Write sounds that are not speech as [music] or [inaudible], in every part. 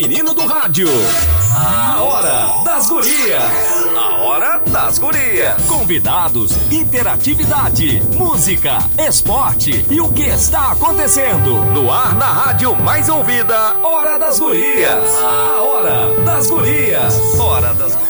mais feminino do rádio. A Hora das Gurias. A Hora das Gurias. Convidados, interatividade, música, esporte e o que está acontecendo. No ar na rádio mais ouvida, Hora das Gurias. A Hora das Gurias. Hora das Gurias.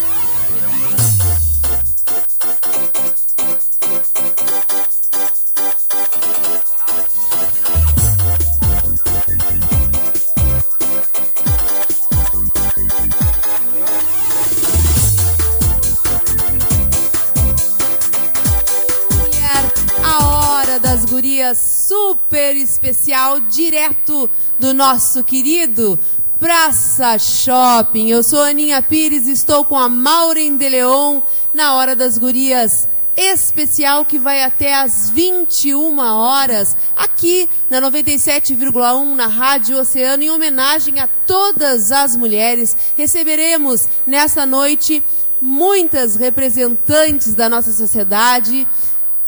Super especial, direto do nosso querido Praça Shopping. Eu sou Aninha Pires, estou com a Maureen de Leon na Hora das Gurias especial que vai até às 21 horas aqui na 97,1 na Rádio Oceano em homenagem a todas as mulheres. Receberemos nessa noite muitas representantes da nossa sociedade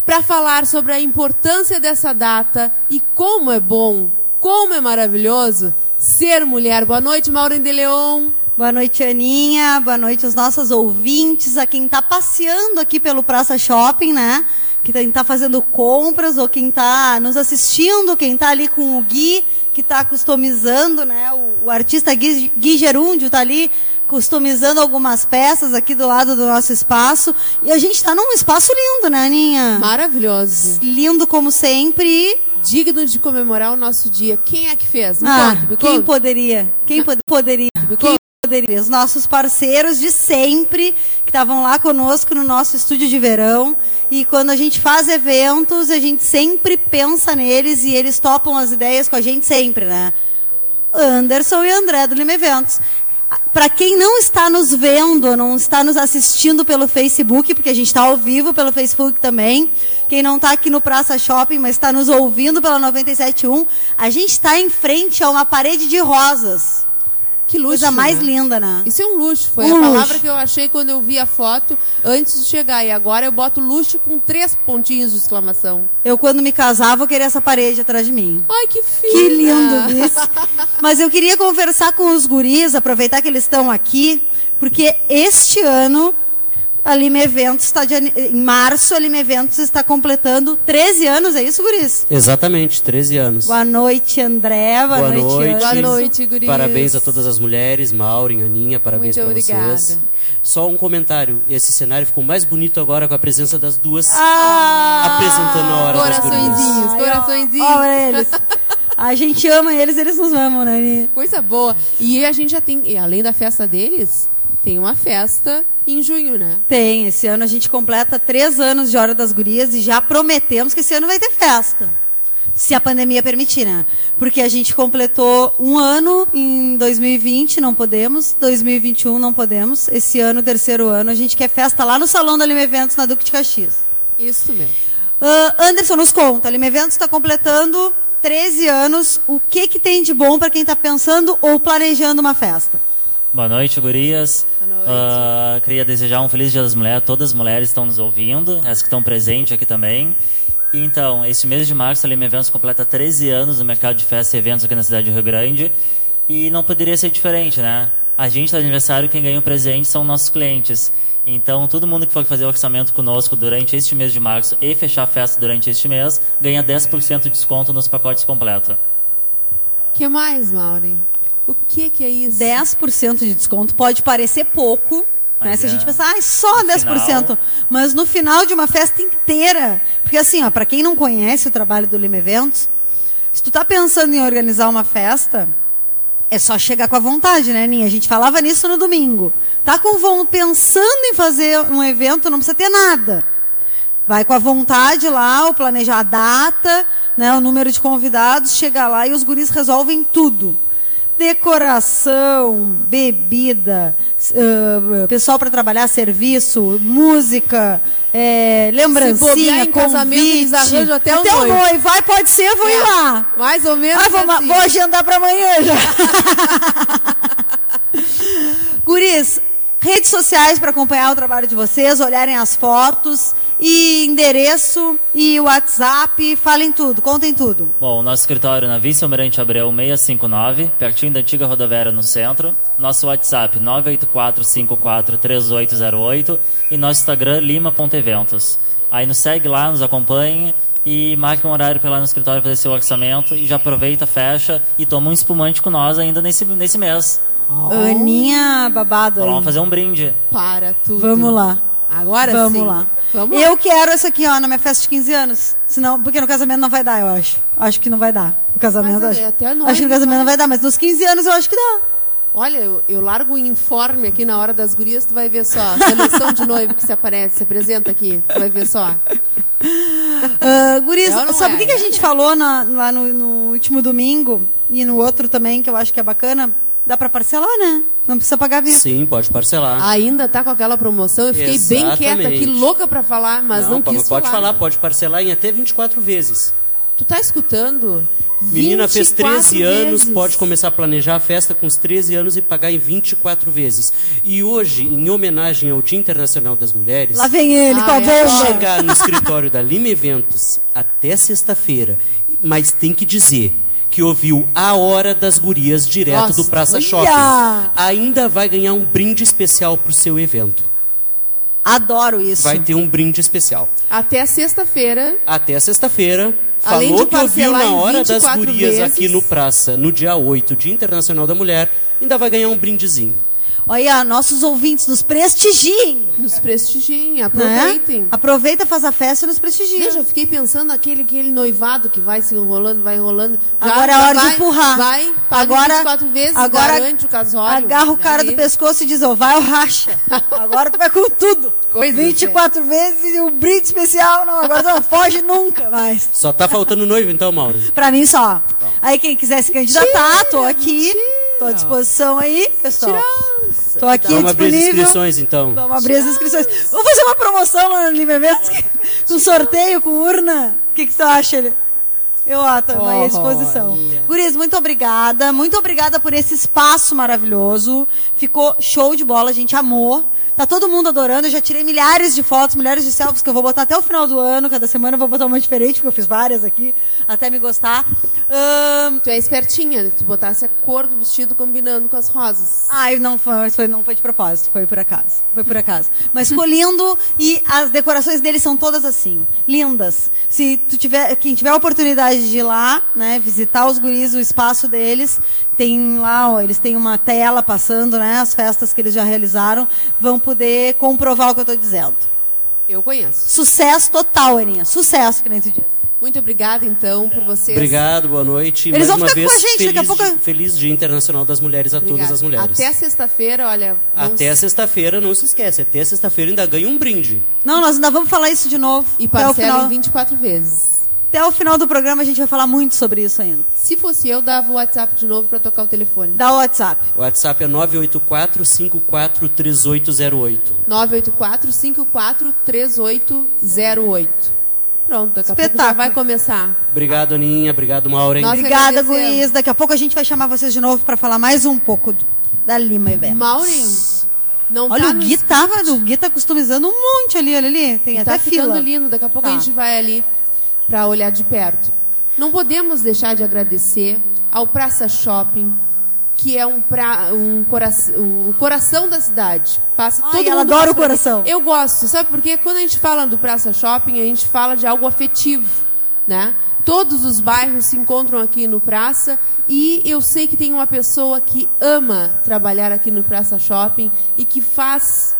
para falar sobre a importância dessa data e como é bom, como é maravilhoso ser mulher. Boa noite, Maureen de Leon. Boa noite, Aninha. Boa noite aos nossos ouvintes, a quem está passeando aqui pelo Praça Shopping, né? Quem está fazendo compras ou quem está nos assistindo, quem está ali com o Gui, que está customizando, né? O, o artista Gui, Gui Gerúndio está ali customizando algumas peças aqui do lado do nosso espaço. E a gente está num espaço lindo, né, Aninha? Maravilhoso. Lindo como sempre. Digno de comemorar o nosso dia. Quem é que fez? Me ah, conta, me quem conta. poderia? Quem [laughs] pod poderia? Quem poderia? Os nossos parceiros de sempre, que estavam lá conosco no nosso estúdio de verão. E quando a gente faz eventos, a gente sempre pensa neles e eles topam as ideias com a gente sempre, né? Anderson e André do Lima Eventos para quem não está nos vendo, não está nos assistindo pelo Facebook, porque a gente está ao vivo pelo Facebook também. Quem não está aqui no Praça Shopping, mas está nos ouvindo pela 97.1, a gente está em frente a uma parede de rosas. Que luxo. Coisa mais né? linda, né? Isso é um luxo. Foi um a luxo. palavra que eu achei quando eu vi a foto antes de chegar. E agora eu boto luxo com três pontinhos de exclamação. Eu, quando me casava, eu queria essa parede atrás de mim. Ai, que fina. Que lindo isso. [laughs] Mas eu queria conversar com os guris, aproveitar que eles estão aqui, porque este ano a Lima Eventos está de, em março, a Lima Eventos está completando 13 anos, é isso, Guris? Exatamente, 13 anos. Boa noite, André. Boa, Boa noite. noite. Boa noite, Guris. Parabéns a todas as mulheres, Maureen, Aninha, parabéns para vocês. Só um comentário, esse cenário ficou mais bonito agora com a presença das duas ah, apresentando a hora coraçõezinhos, das Coraçõezinhos, Olha eles. A gente ama eles, eles nos amam, né? Coisa boa. E a gente já tem, além da festa deles, tem uma festa em junho, né? Tem. Esse ano a gente completa três anos de Hora das Gurias e já prometemos que esse ano vai ter festa. Se a pandemia permitir, né? Porque a gente completou um ano em 2020, não podemos. 2021 não podemos. Esse ano, terceiro ano, a gente quer festa lá no Salão da Lima Eventos, na Duque de Caxias. Isso mesmo. Uh, Anderson, nos conta. A Lima Eventos está completando 13 anos. O que, que tem de bom para quem está pensando ou planejando uma festa? Boa noite, gurias. Boa noite. Uh, queria desejar um feliz Dia das Mulheres. Todas as mulheres estão nos ouvindo, as que estão presentes aqui também. Então, esse mês de março, a Lima Eventos completa 13 anos no mercado de festas e eventos aqui na cidade do Rio Grande. E não poderia ser diferente, né? A gente está de aniversário, quem ganha o presente são nossos clientes. Então, todo mundo que for fazer orçamento conosco durante este mês de março e fechar a festa durante este mês, ganha 10% de desconto nos pacotes completos. que mais, Maureen? O que, que é isso? 10% de desconto pode parecer pouco, né? Se a gente pensar, ah, só no 10%. Final... Mas no final de uma festa inteira. Porque assim, para quem não conhece o trabalho do Lima Eventos, se tu está pensando em organizar uma festa, é só chegar com a vontade, né, Ninha? A gente falava nisso no domingo. Tá com pensando em fazer um evento, não precisa ter nada. Vai com a vontade lá, o planejar a data, né, o número de convidados, chega lá e os guris resolvem tudo decoração, bebida, uh, pessoal para trabalhar serviço, música, é, lembrancinha, convite. até, até o noivo. Vai, pode ser, vou é, ir lá. Mais ou menos ah, vou, assim. vou agendar para amanhã já. [laughs] Guris, redes sociais para acompanhar o trabalho de vocês, olharem as fotos e endereço e WhatsApp, falem tudo, contem tudo. Bom, o nosso escritório na Vice Almirante Abreu 659, pertinho da antiga rodoviária no centro. Nosso WhatsApp 984543808 e nosso Instagram lima.eventos. Aí nos segue lá, nos acompanhe e marque um horário para lá no escritório fazer seu orçamento e já aproveita, fecha e toma um espumante com nós ainda nesse, nesse mês. Oh. Aninha babado aí. Vamos fazer um brinde. Para tudo. Vamos lá. Agora Vamos sim. lá. Vamos eu quero essa aqui, ó, na minha festa de 15 anos. Senão, porque no casamento não vai dar, eu acho. Acho que não vai dar. No casamento, Mas, acho. até a acho que no casamento vai. não vai dar, mas nos 15 anos eu acho que dá. Olha, eu, eu largo o informe aqui na hora das gurias, tu vai ver só. A seleção de noivo que se aparece, se apresenta aqui, tu vai ver só. Uh, Guris, É ou não sabe o é? que, que a gente falou na- lá no, no último domingo e no outro também, que eu acho que é bacana? Dá pra parcelar, né? Não precisa pagar à vista. Sim, pode parcelar. Ainda tá com aquela promoção, eu fiquei bem quieta aqui, Exatamente. louca pra falar, mas não, pode, quis pode falar. falar, pode parcelar em até 24 vezes. Tu tá escutando? Menina fez 24 13 anos, vezes. pode começar a planejar a festa com os 13 anos e pagar em 24 vezes. E hoje, em homenagem ao Dia Internacional das Mulheres, Lá vem ele Ah, com a é bomba. chegar no escritório da Lima Eventos até sexta-feira, mas tem que dizer que ouviu a hora das gurias direto Nossa, do Praça olha! Shopping. Ainda vai ganhar um brinde especial pro seu evento. Adoro isso. Vai ter um brinde especial. Até sexta-feira. Até sexta-feira. Falou que ouviu na hora das 24 gurias vezes. aqui no Praça, no dia 8, Dia Internacional da Mulher, ainda vai ganhar um brindezinho. Olha, nossos ouvintes nos prestigiem. Nos prestigiem, né? aproveitem. Aproveita, faz a festa e nos prestigia. Eu já fiquei pensando naquele aquele noivado que vai se enrolando, vai enrolando. Já- Agora é hora vai, de empurrar. Vai, paga agora, 24 vezes, agora garante o casório. Agarra o cara Aí. do pescoço e diz, ó, vai ou racha. [laughs] Agora tu vai com tudo. Coisa 24 vezes e o brinde especial, não, agora tu não foge nunca mais. Só tá faltando noivo então, Mauro? Pra mim só. Aí quem quiser se candidatar, tô aqui. Tô à disposição aí, pessoal. Tô aqui Vamos abrir as disponível. inscrições então. Vamos abrir as inscrições. Vamos fazer uma promoção lá no Livre Eventos, com sorteio, com urna. O que, que tu acha? Ele? Eu ó, tô aí à disposição. Guris, muito obrigada. Muito obrigada por esse espaço maravilhoso. Ficou show de bola, a gente amou. Tá todo mundo adorando. Eu já tirei milhares de fotos, milhares de selfies que eu vou botar até o final do ano. Cada semana eu vou botar uma diferente, porque eu fiz várias aqui, até me gostar. Ahn, Tu é espertinha, tu botasse a cor do vestido combinando com as rosas. Ai, não foi, foi- não foi de propósito, foi por acaso. Foi por acaso. Mas ficou lindo e as decorações deles são todas assim, lindas. Se tu tiver, quem tiver a oportunidade de ir lá, né, visitar os guris, o espaço deles, tem lá, ó, eles têm uma tela passando, né, as festas que eles já realizaram, vão poder comprovar o que eu estou dizendo. Eu conheço. Sucesso total, Aninha. Sucesso, que nem tu disse. Muito obrigada, então, por vocês. Obrigado, boa noite. Eles Mais vão uma ficar com vez, a gente, feliz, daqui a pouco- Dia- feliz Dia Internacional das Mulheres a Obrigada. todas as mulheres. Até sexta-feira, olha. Até sexta-feira, não se esquece. Até sexta-feira ainda ganha um brinde. Não, nós ainda vamos falar isso de novo. E parcela final, em 24 vezes. Até o final do programa a gente vai falar muito sobre isso ainda. Se fosse eu, dava o WhatsApp de novo para tocar o telefone. Dá o WhatsApp. O WhatsApp é 984-543808. 984-543808. Pronto, daqui a pouco já Espetáculo. vai começar. Obrigado, Aninha. Obrigado, Maureen. Nós Obrigada. Guris. Daqui a pouco a gente vai chamar vocês de novo para falar mais um pouco da Lima Event. Maureen, não Olha, tá o Gui tava, o Gui tá customizando um monte ali, olha ali. Tem tá até ficando fila. lindo. Daqui a pouco Tá. a gente vai ali para olhar de perto. Não podemos deixar de agradecer ao Praça Shopping, que é um, pra, um, coração, um coração da cidade. Passa, Ai, todo ela adora o coração. Eu gosto, sabe por quê? Quando a gente fala do Praça Shopping, a gente fala de algo afetivo, né? Todos os bairros se encontram aqui no Praça e eu sei que tem uma pessoa que ama trabalhar aqui no Praça Shopping e que faz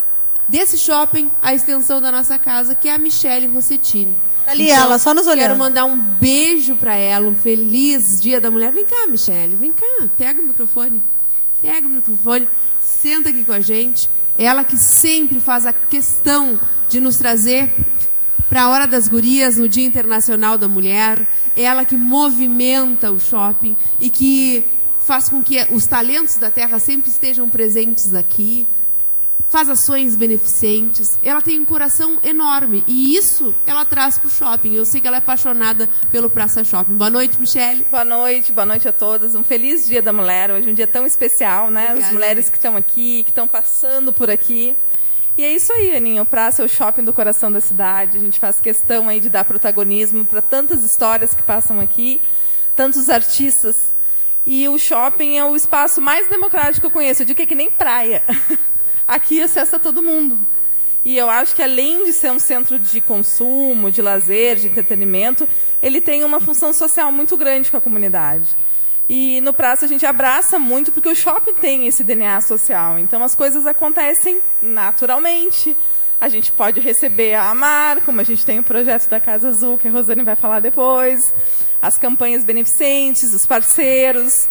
desse shopping a extensão da nossa casa, que é a Michele Rossettini. Tá ali ela, só nos olhando. Quero mandar um beijo para ela, um feliz Dia da Mulher. Vem cá, Michele, vem cá, pega o microfone. Pega o microfone, senta aqui com a gente. Ela que sempre faz a questão de nos trazer para a Hora das Gurias no Dia Internacional da Mulher. Ela que movimenta o shopping e que faz com que os talentos da terra sempre estejam presentes aqui faz ações beneficentes, ela tem um coração enorme e isso ela traz para o shopping. Eu sei que ela é apaixonada pelo Praça Shopping. Boa noite, Michele. Boa noite, boa noite a todas. Um feliz Dia da Mulher, hoje um dia tão especial, né? Obrigada, As mulheres que estão aqui, que estão passando por aqui. E é isso aí, Aninha. O Praça é o shopping do coração da cidade. A gente faz questão aí de dar protagonismo para tantas histórias que passam aqui, tantos artistas. E o shopping é o espaço mais democrático que eu conheço. Eu digo que é que nem praia. [laughs] Aqui acessa todo mundo. E eu acho que além de ser um centro de consumo, de lazer, de entretenimento, ele tem uma função social muito grande com a comunidade. E no Praça a gente abraça muito porque o shopping tem esse DNA social. Então as coisas acontecem naturalmente. A gente pode receber a Amar, como a gente tem o projeto da Casa Azul, que a Rosane vai falar depois, as campanhas beneficentes, os parceiros.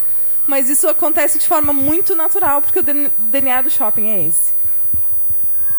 Mas isso acontece de forma muito natural, porque o DNA do shopping é esse.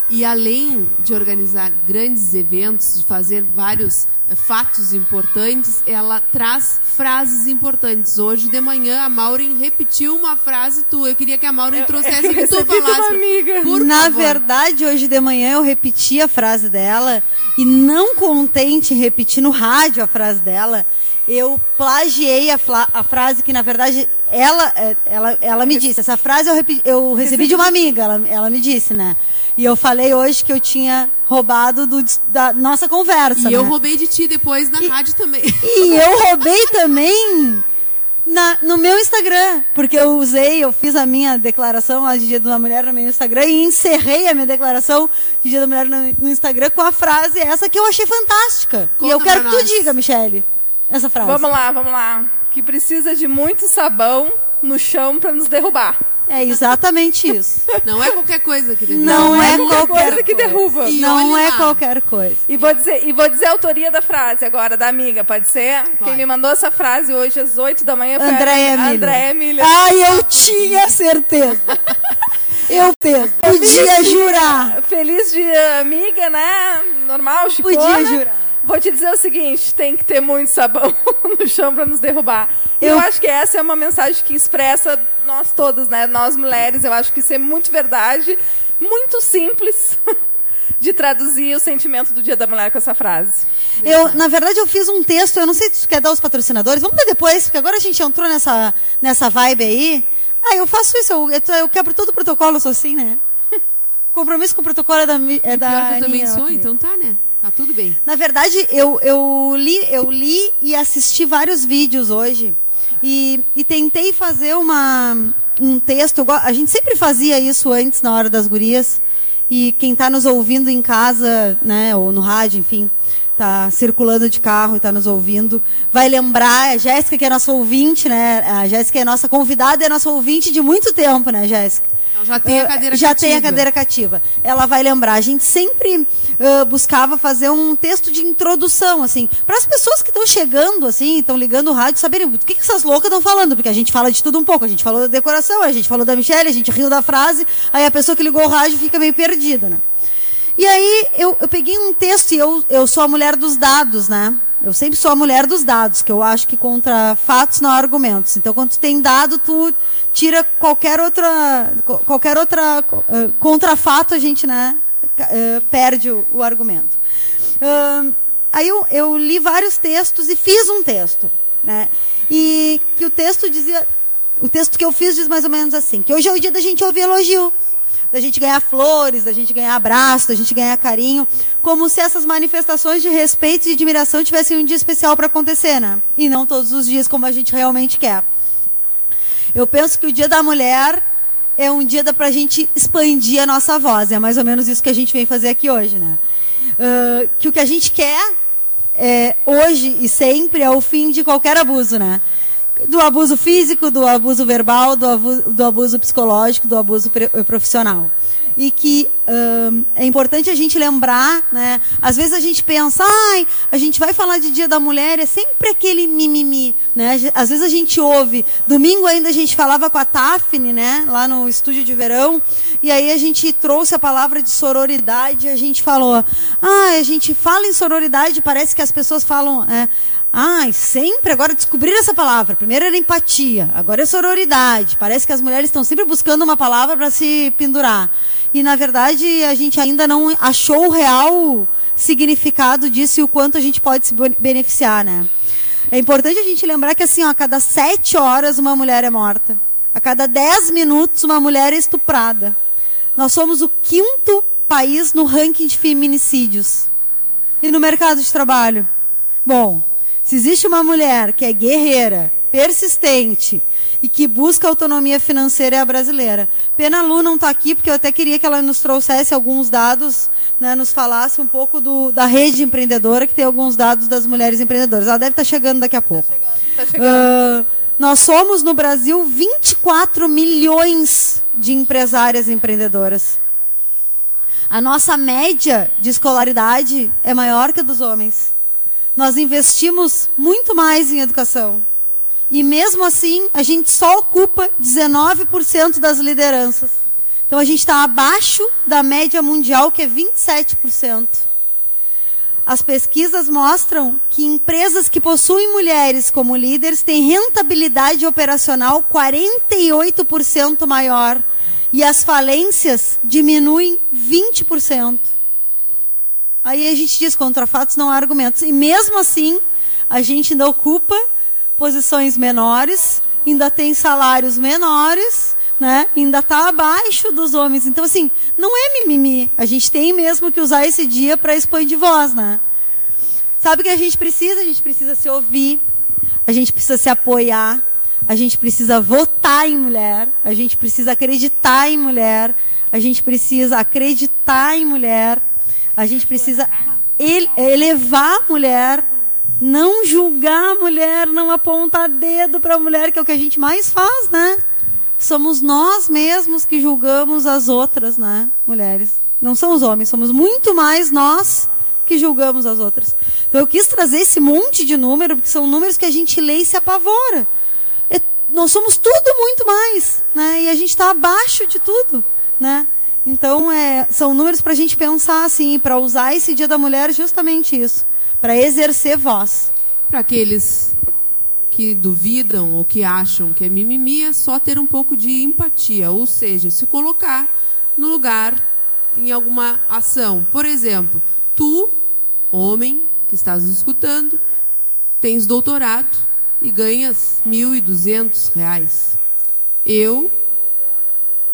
E além de organizar grandes eventos, de fazer vários eh, fatos importantes, ela traz frases importantes. Hoje de manhã a Maureen repetiu uma frase tua. Eu queria que a Maureen [laughs] trouxesse que tu falasse. Uma amiga. Por Na favor. verdade, hoje de manhã eu repeti a frase dela e não contente em repetir no rádio a frase dela, eu plagiei a, a, frase que, na verdade, ela, eh, ela, ela me disse. Essa frase eu, eu recebi de uma amiga, ela, ela me disse, né? E eu falei hoje que eu tinha roubado do, da nossa conversa. E né? eu roubei de ti depois na e, rádio também. [laughs] E eu roubei também na, no meu Instagram, porque eu usei, eu fiz a minha declaração de Dia da Mulher no meu Instagram e encerrei a minha declaração de Dia da Mulher no, no Instagram com a frase essa que eu achei fantástica. Conta e eu quero que tu diga, Michele, essa frase. Vamos lá, vamos lá. Que precisa de muito sabão no chão para nos derrubar. É exatamente isso. [laughs] Não é qualquer coisa que derruba. Não, não é, é qualquer coisa que derruba. E não é lá. qualquer coisa. E vou, dizer, e vou dizer a autoria da frase agora, da amiga, pode ser? Pode. Quem me mandou essa frase hoje às 8 da manhã foi Andréia a Andréia Miller. Ai, eu tinha certeza. Eu podia jurar. Feliz dia, amiga, né? Normal, chicona. Podia jurar. Vou te dizer o seguinte, tem que ter muito sabão [laughs] no chão para nos derrubar. Eu... eu acho que essa é uma mensagem que expressa nós todas, né? Nós mulheres, eu acho que isso é muito verdade, muito simples [laughs] de traduzir o sentimento do Dia da Mulher com essa frase. Eu, na verdade, eu fiz um texto, eu não sei se tu quer dar os patrocinadores, vamos dar depois, porque agora a gente entrou nessa, nessa vibe aí. Ah, eu faço isso, eu, eu quebro todo o protocolo, eu sou assim, né? [laughs] Compromisso com o protocolo é da, é da Pior que eu também sou, então tá, né? Tá tudo bem. Na verdade, eu, eu, li, eu li e assisti vários vídeos hoje e, e tentei fazer uma, um texto. A gente sempre fazia isso antes, na hora das gurias. E quem está nos ouvindo em casa, né, ou no rádio, enfim, está circulando de carro e está nos ouvindo, vai lembrar, a Jéssica, que é nossa ouvinte, né? A Jéssica é nossa convidada, é nossa ouvinte de muito tempo, né, Jéssica? Já tem a cadeira já cativa. tem a cadeira cativa. Ela vai lembrar. A gente sempre uh, buscava fazer um texto de introdução, assim, para as pessoas que estão chegando, assim, estão ligando o rádio, saberem o que, que essas loucas estão falando, porque a gente fala de tudo um pouco. A gente falou da decoração, a gente falou da Michelle, a gente riu da frase, aí a pessoa que ligou o rádio fica meio perdida, né? E aí eu, eu peguei um texto e eu, eu sou a mulher dos dados, né? Eu sempre sou a mulher dos dados, que eu acho que contra fatos não há argumentos. Então, quando tu tem dado, tu tira qualquer outra, qualquer outra uh, contrafato, a gente né, uh, perde o, o argumento. Uh, aí eu, eu, li vários textos e fiz um texto. Né, e que o texto dizia. O texto que eu fiz diz mais ou menos assim: que hoje é o dia da gente ouvir elogio, da gente ganhar flores, da gente ganhar abraço, da gente ganhar carinho, como se essas manifestações de respeito e admiração tivessem um dia especial para acontecer, né? E não todos os dias como a gente realmente quer. Eu penso que o Dia da Mulher é um dia para a gente expandir a nossa voz. É mais ou menos isso que a gente vem fazer aqui hoje, né? Uh, que o que a gente quer é, hoje e sempre é o fim de qualquer abuso, né? Do abuso físico, do abuso verbal, do abuso, do abuso psicológico, do abuso profissional e que é importante a gente lembrar, né? Às vezes a gente pensa, ai, a gente vai falar de Dia da Mulher, é sempre aquele mimimi, né? Às vezes a gente ouve, domingo ainda a gente falava com a Tafne, né? Lá no estúdio de verão, e aí a gente trouxe a palavra de sororidade, a gente falou, ah, a gente fala em sororidade, parece que as pessoas falam, é, Ai, sempre agora descobrir essa palavra. Primeiro era empatia, agora é sororidade. Parece que as mulheres estão sempre buscando uma palavra para se pendurar e na verdade a gente ainda não achou o real significado disso e o quanto a gente pode se beneficiar, né? É importante a gente lembrar que assim, ó, a cada sete horas uma mulher é morta. A cada dez minutos uma mulher é estuprada. Nós somos o quinto país no ranking de feminicídios. E no mercado de trabalho? Bom, se existe uma mulher que é guerreira, persistente e que busca autonomia financeira é a brasileira. Pena Lu não está aqui, porque eu até queria que ela nos trouxesse alguns dados, né, nos falasse um pouco do, da rede empreendedora, que tem alguns dados das mulheres empreendedoras. Ela deve estar tá chegando daqui a pouco. Tá chegando. Uh, nós somos no Brasil 24 milhões de empresárias empreendedoras. A nossa média de escolaridade é maior que a dos homens. Nós investimos muito mais em educação. E mesmo assim, a gente só ocupa 19% das lideranças. Então a gente está abaixo da média mundial, que é 27%. As pesquisas mostram que empresas que possuem mulheres como líderes têm rentabilidade operacional 48% maior e as falências diminuem 20%. Aí a gente diz contra fatos não há argumentos. E mesmo assim, a gente ainda ocupa posições menores, ainda tem salários menores, né? ainda está abaixo dos homens. Então, assim, não é mimimi. A gente tem mesmo que usar esse dia para expandir voz. Né? Sabe o que a gente precisa? A gente precisa se ouvir, a gente precisa se apoiar, a gente precisa votar em mulher, a gente precisa acreditar em mulher, a gente precisa acreditar em mulher, a gente precisa elevar a mulher, não julgar a mulher, não apontar dedo para a mulher, que é o que a gente mais faz, né? Somos nós mesmos que julgamos as outras, né, mulheres. Não são os homens, somos muito mais nós que julgamos as outras. Então eu quis trazer esse monte de número, porque são números que a gente lê e se apavora nós somos tudo muito mais, né? E a gente está abaixo de tudo, né? Então, é, são números para a gente pensar assim, para usar esse Dia da Mulher justamente isso, para exercer voz. Para aqueles que duvidam ou que acham que é mimimi, é só ter um pouco de empatia, ou seja, se colocar no lugar em alguma ação. Por exemplo, tu, homem que estás escutando, tens doutorado, e ganhas R$ 1.200. Eu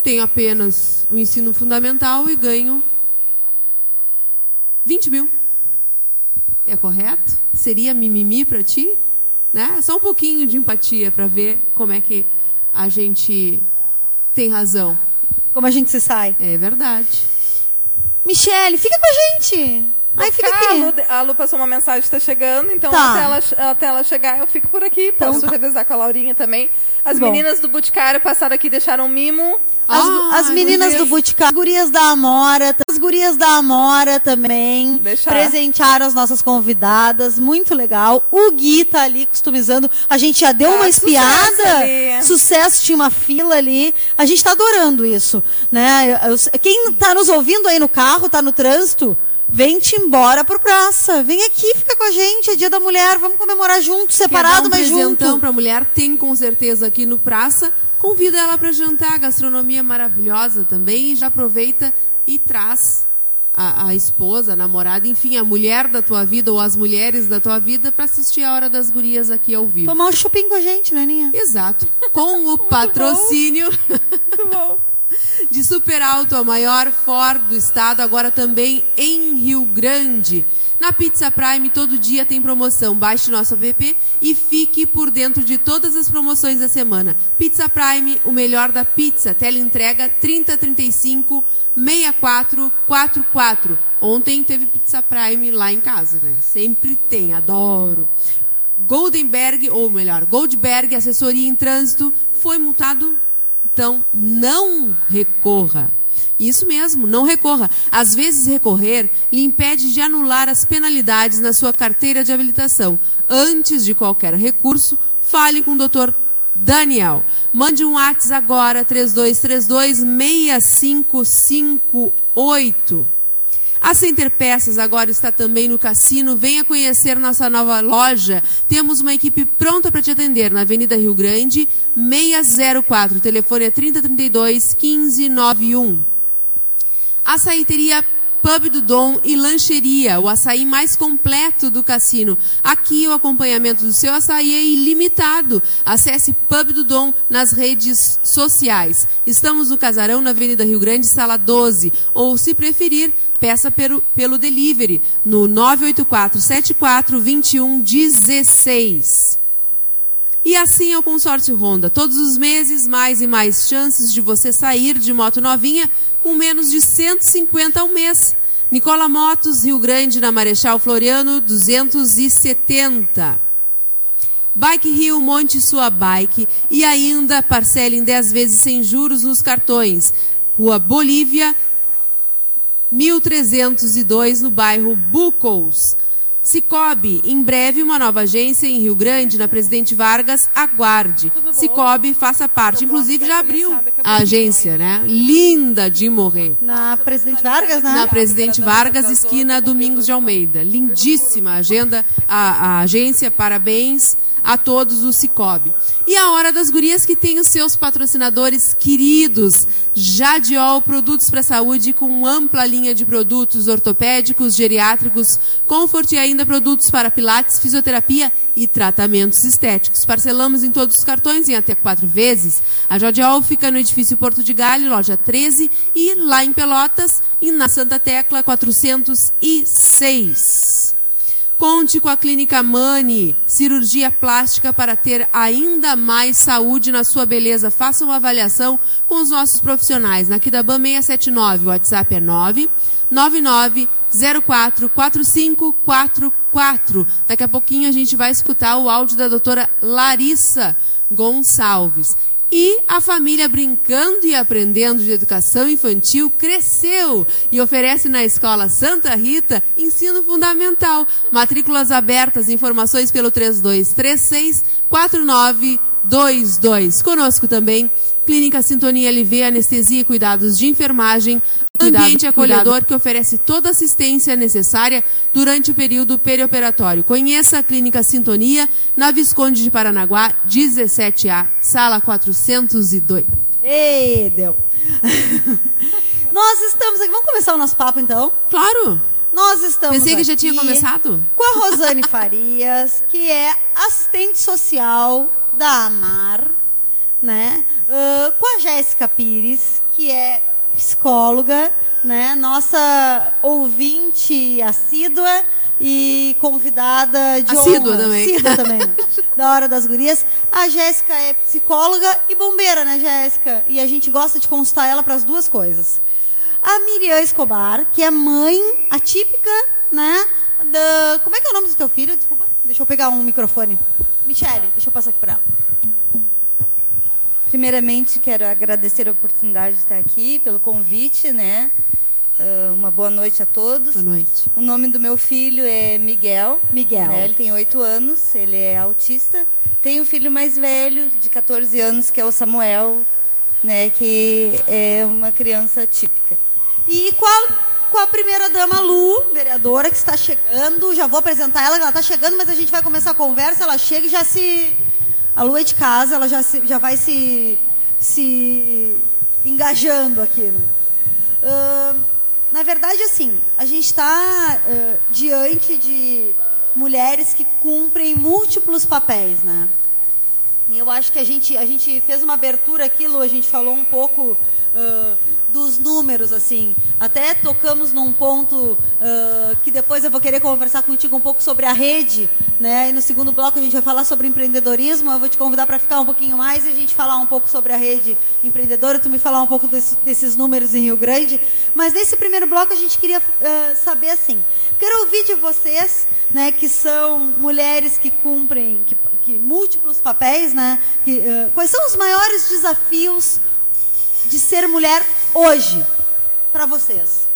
tenho apenas o ensino fundamental e ganho 20 mil. É correto? Seria mimimi para ti? Né? Só um pouquinho de empatia para ver como é que a gente tem razão. Como a gente se sai. É verdade. Michele, fica com a gente. Aí fica aqui. A Lu, a Lu, passou uma mensagem que está chegando, então tá. até, ela, até ela chegar eu fico por aqui. Então, Posso tá. revezar com a Laurinha também. As Bom. meninas do Boticário passaram aqui e deixaram um mimo. As, ah, as meninas do Boticário, as gurias da Amora, as gurias da Amora também Deixar. presentearam as nossas convidadas, muito legal. O Gui tá ali customizando. A gente já deu ah, uma espiada. Sucesso, sucesso, tinha uma fila ali. A gente está adorando isso, né? Quem está nos ouvindo aí no carro, está no trânsito, Vem-te embora pro praça. Vem aqui, fica com a gente. É dia da mulher. Vamos comemorar junto, separado, mas junto. Então, para a mulher, tem com certeza aqui no praça. Convida ela para jantar. Gastronomia maravilhosa também. E já aproveita e traz a, a, esposa, a namorada, enfim, a mulher da tua vida ou as mulheres da tua vida para assistir a Hora das Gurias aqui ao vivo. Tomar um shopping com a gente, né, Ninha? Exato. Com o [laughs] patrocínio. Muito bom de Super Alto, a maior Ford do estado, agora também em Rio Grande. Na Pizza Prime, todo dia tem promoção. Baixe nosso app e fique por dentro de todas as promoções da semana. Pizza Prime, o melhor da pizza. Teleentrega 3035 6444. Ontem teve Pizza Prime lá em casa, né? Sempre tem, adoro. Goldenberg, ou melhor, Goldberg, assessoria em trânsito, foi multado então, não recorra. Isso mesmo, não recorra. Às vezes, recorrer lhe impede de anular as penalidades na sua carteira de habilitação. Antes de qualquer recurso, fale com o doutor Daniel. Mande um WhatsApp agora, 3232 6558. A Center Peças agora está também no Cassino. Venha conhecer nossa nova loja. Temos uma equipe pronta para te atender na Avenida Rio Grande, 604. O telefone é 3032 1591. A Saiteria Pub do Dom e Lancheria, o açaí mais completo do cassino. Aqui o acompanhamento do seu açaí é ilimitado. Acesse Pub do Dom nas redes sociais. Estamos no Casarão, na Avenida Rio Grande, sala 12. Ou, se preferir, peça pelo, pelo delivery no 984 74 21 16. E assim é o consórcio Honda. Todos os meses, mais e mais chances de você sair de moto novinha com menos de 150 ao mês. Nicola Motos, Rio Grande, na Marechal Floriano, 270. Bike Rio, monte sua bike e ainda parcele em 10 vezes sem juros nos cartões. Rua Bolívia, 1302, no bairro Bucos. Cicobi, em breve uma nova agência em Rio Grande, na Presidente Vargas, aguarde. Cicobi faça parte, inclusive já abriu a agência, né? Linda de morrer. Na Presidente Vargas, né? Na Presidente Vargas, esquina Domingos de Almeida. Lindíssima agenda, a, a agência, parabéns a todos do Cicobi. E a Hora das Gurias que tem os seus patrocinadores queridos, Jadiol Produtos para Saúde com ampla linha de produtos ortopédicos, geriátricos, Comfort e ainda produtos para pilates, fisioterapia e tratamentos estéticos. Parcelamos em todos os cartões em até quatro vezes. A Jadiol fica no edifício Porto de Galho, loja 13 e lá em Pelotas e na Santa Tecla 406. Conte com a Clínica Mani, cirurgia plástica para ter ainda mais saúde na sua beleza. Faça uma avaliação com os nossos profissionais. Na Kidabam 679, o WhatsApp é 9 99044544. Daqui a pouquinho a gente vai escutar o áudio da doutora Larissa Gonçalves. E a família Brincando e Aprendendo de Educação Infantil cresceu e oferece na Escola Santa Rita ensino fundamental. Matrículas abertas, informações pelo 3236 4922. Conosco também Clínica Sintonia LV, anestesia e cuidados de enfermagem, ambiente acolhedor que oferece toda a assistência necessária durante o período perioperatório. Conheça a Clínica Sintonia na Visconde de Paranaguá, 17A, sala 402. Ei, deu. [laughs] Nós estamos aqui. Vamos começar o nosso papo então? Claro. Nós estamos Pensei que já tinha começado. Com a Rosane Farias, que é assistente social da AMAR, né? Uh, com a Jéssica Pires, que é psicóloga, né? Nossa ouvinte assídua e convidada de assídua honra. também. Assídua [laughs] também. da Hora das Gurias. A Jéssica é psicóloga e bombeira, né, Jéssica? E a gente gosta de consultar ela para as duas coisas. A Miriam Escobar, que é mãe atípica, né? Da... Como é que é o nome do teu filho? Desculpa. Deixa eu pegar um microfone. Michele, deixa eu passar aqui para ela. Primeiramente, quero agradecer a oportunidade de estar aqui, pelo convite, né? Uh, uma boa noite a todos. Boa noite. O nome do meu filho é Miguel. Miguel. Né? Ele tem oito anos, ele é autista. Tem um filho mais velho, de 14 anos, que é o Samuel, né? Que é uma criança típica. E qual, com a primeira dama Lu, vereadora, que está chegando. Já vou apresentar ela, ela está chegando, mas a gente vai começar a conversa. Ela chega e já se a Lu é de casa, ela já, se, já vai se, se engajando aqui. Né? Uh, na verdade, assim, a gente está uh, diante de mulheres que cumprem múltiplos papéis, né? E eu acho que a gente, a gente fez uma abertura aqui, Lu, a gente falou um pouco dos números, assim. Até tocamos num ponto uh, que depois eu vou querer conversar contigo um pouco sobre a rede, né? E no segundo bloco a gente vai falar sobre empreendedorismo. Eu vou te convidar para ficar um pouquinho mais e a gente falar um pouco sobre a rede empreendedora, tu me falar um pouco desse, desses números em Rio Grande. Mas nesse primeiro bloco a gente queria uh, saber assim. Quero ouvir de vocês, né, que são mulheres que cumprem que, que múltiplos papéis, né? Que, uh, quais são os maiores desafios de ser mulher hoje para vocês?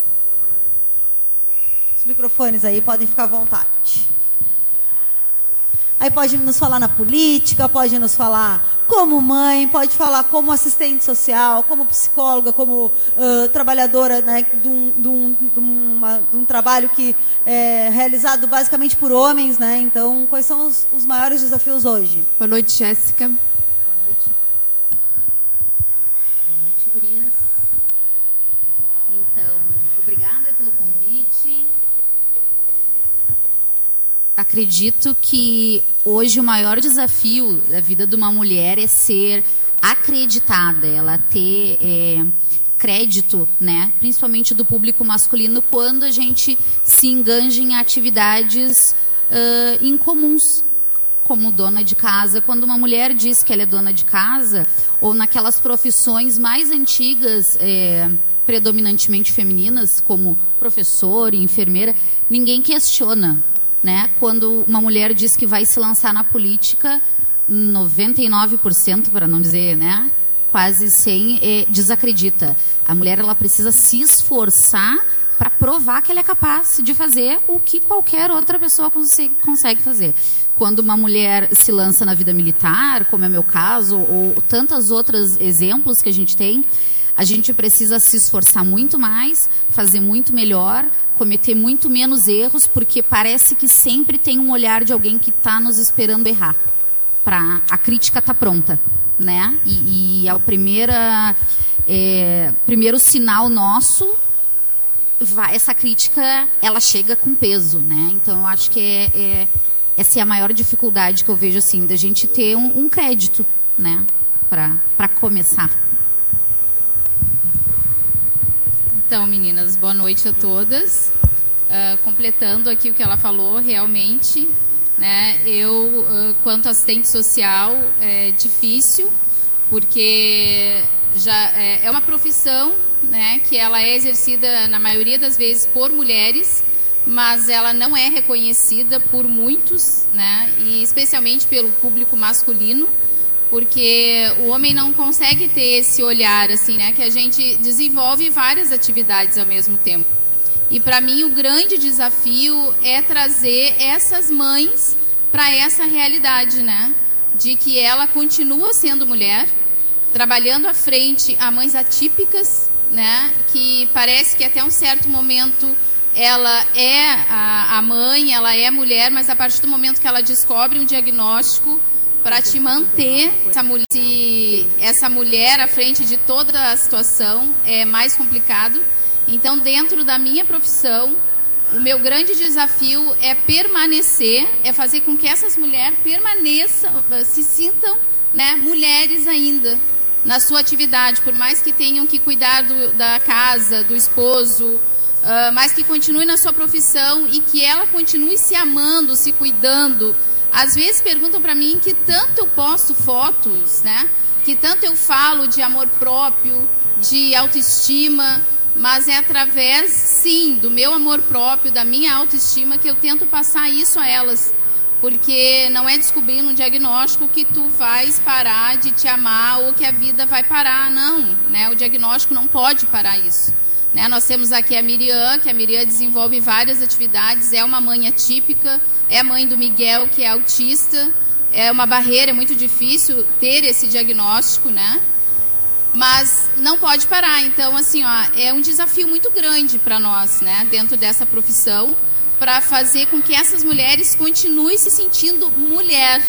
Os microfones aí podem ficar à vontade. Aí pode nos falar na política, pode nos falar como mãe, pode falar como assistente social, como psicóloga, como uh, trabalhadora né, de, um, de, um, de, uma, de, um, trabalho que é realizado basicamente por homens. Né? Então, quais são os, os maiores desafios hoje? Boa noite, Jéssica. Então, obrigada pelo convite. Acredito que hoje o maior desafio da vida de uma mulher é ser acreditada, ela ter é, crédito, né, principalmente do público masculino, quando a gente se enganja em atividades uh, incomuns, como dona de casa. Quando uma mulher diz que ela é dona de casa, ou naquelas profissões mais antigas, é, predominantemente femininas, como professor e enfermeira, ninguém questiona. Né? Quando uma mulher diz que vai se lançar na política, 99%, para não dizer, né? Quase 100 é, desacredita. A mulher ela precisa se esforçar para provar que ela é capaz de fazer o que qualquer outra pessoa consegue, consegue fazer. Quando uma mulher se lança na vida militar, como é meu caso, ou tantos outros exemplos que a gente tem, a gente precisa se esforçar muito mais, fazer muito melhor, cometer muito menos erros, porque parece que sempre tem um olhar de alguém que está nos esperando errar para a crítica tá pronta, né? E, e é o primeira, é, primeiro sinal nosso vai, essa crítica ela chega com peso, né? Então eu acho que é, é, essa é a maior dificuldade que eu vejo assim da gente ter um, um crédito, né? Para começar. Então, meninas, boa noite a todas. Uh, completando aqui o que ela falou, realmente né? Eu, quanto assistente social, é difícil, porque já é, é uma profissão né, que ela é exercida, na maioria das vezes, por mulheres, mas ela não é reconhecida por muitos, né, e especialmente pelo público masculino, porque o homem não consegue ter esse olhar assim, né, que a gente desenvolve várias atividades ao mesmo tempo. E para mim o grande desafio é trazer essas mães para essa realidade, né? De que ela continua sendo mulher, trabalhando à frente a mães atípicas, né? Que parece que até um certo momento ela é a, mãe, ela é mulher, mas a partir do momento que ela descobre um diagnóstico para te manter essa mulher, essa mulher à frente de toda a situação é mais complicado. Então, dentro da minha profissão, o meu grande desafio é permanecer, é fazer com que essas mulheres permaneçam, se sintam né, mulheres ainda na sua atividade, por mais que tenham que cuidar do, da casa, do esposo, uh, mas que continue na sua profissão e que ela continue se amando, se cuidando. Às vezes perguntam para mim que tanto eu posto fotos, né? Que tanto eu falo de amor próprio, de autoestima, mas é através, sim, do meu amor próprio, da minha autoestima, que eu tento passar isso a elas. Porque não é descobrir um diagnóstico que tu vais parar de te amar ou que a vida vai parar, não. Né? O diagnóstico não pode parar isso. Né? Nós temos aqui a Miriam, que a Miriam desenvolve várias atividades, é uma mãe atípica, é mãe do Miguel, que é autista. É uma barreira, é muito difícil ter esse diagnóstico, né? mas não pode parar. Então, assim, ó, é um desafio muito grande para nós, né, dentro dessa profissão, para fazer com que essas mulheres continuem se sentindo mulher,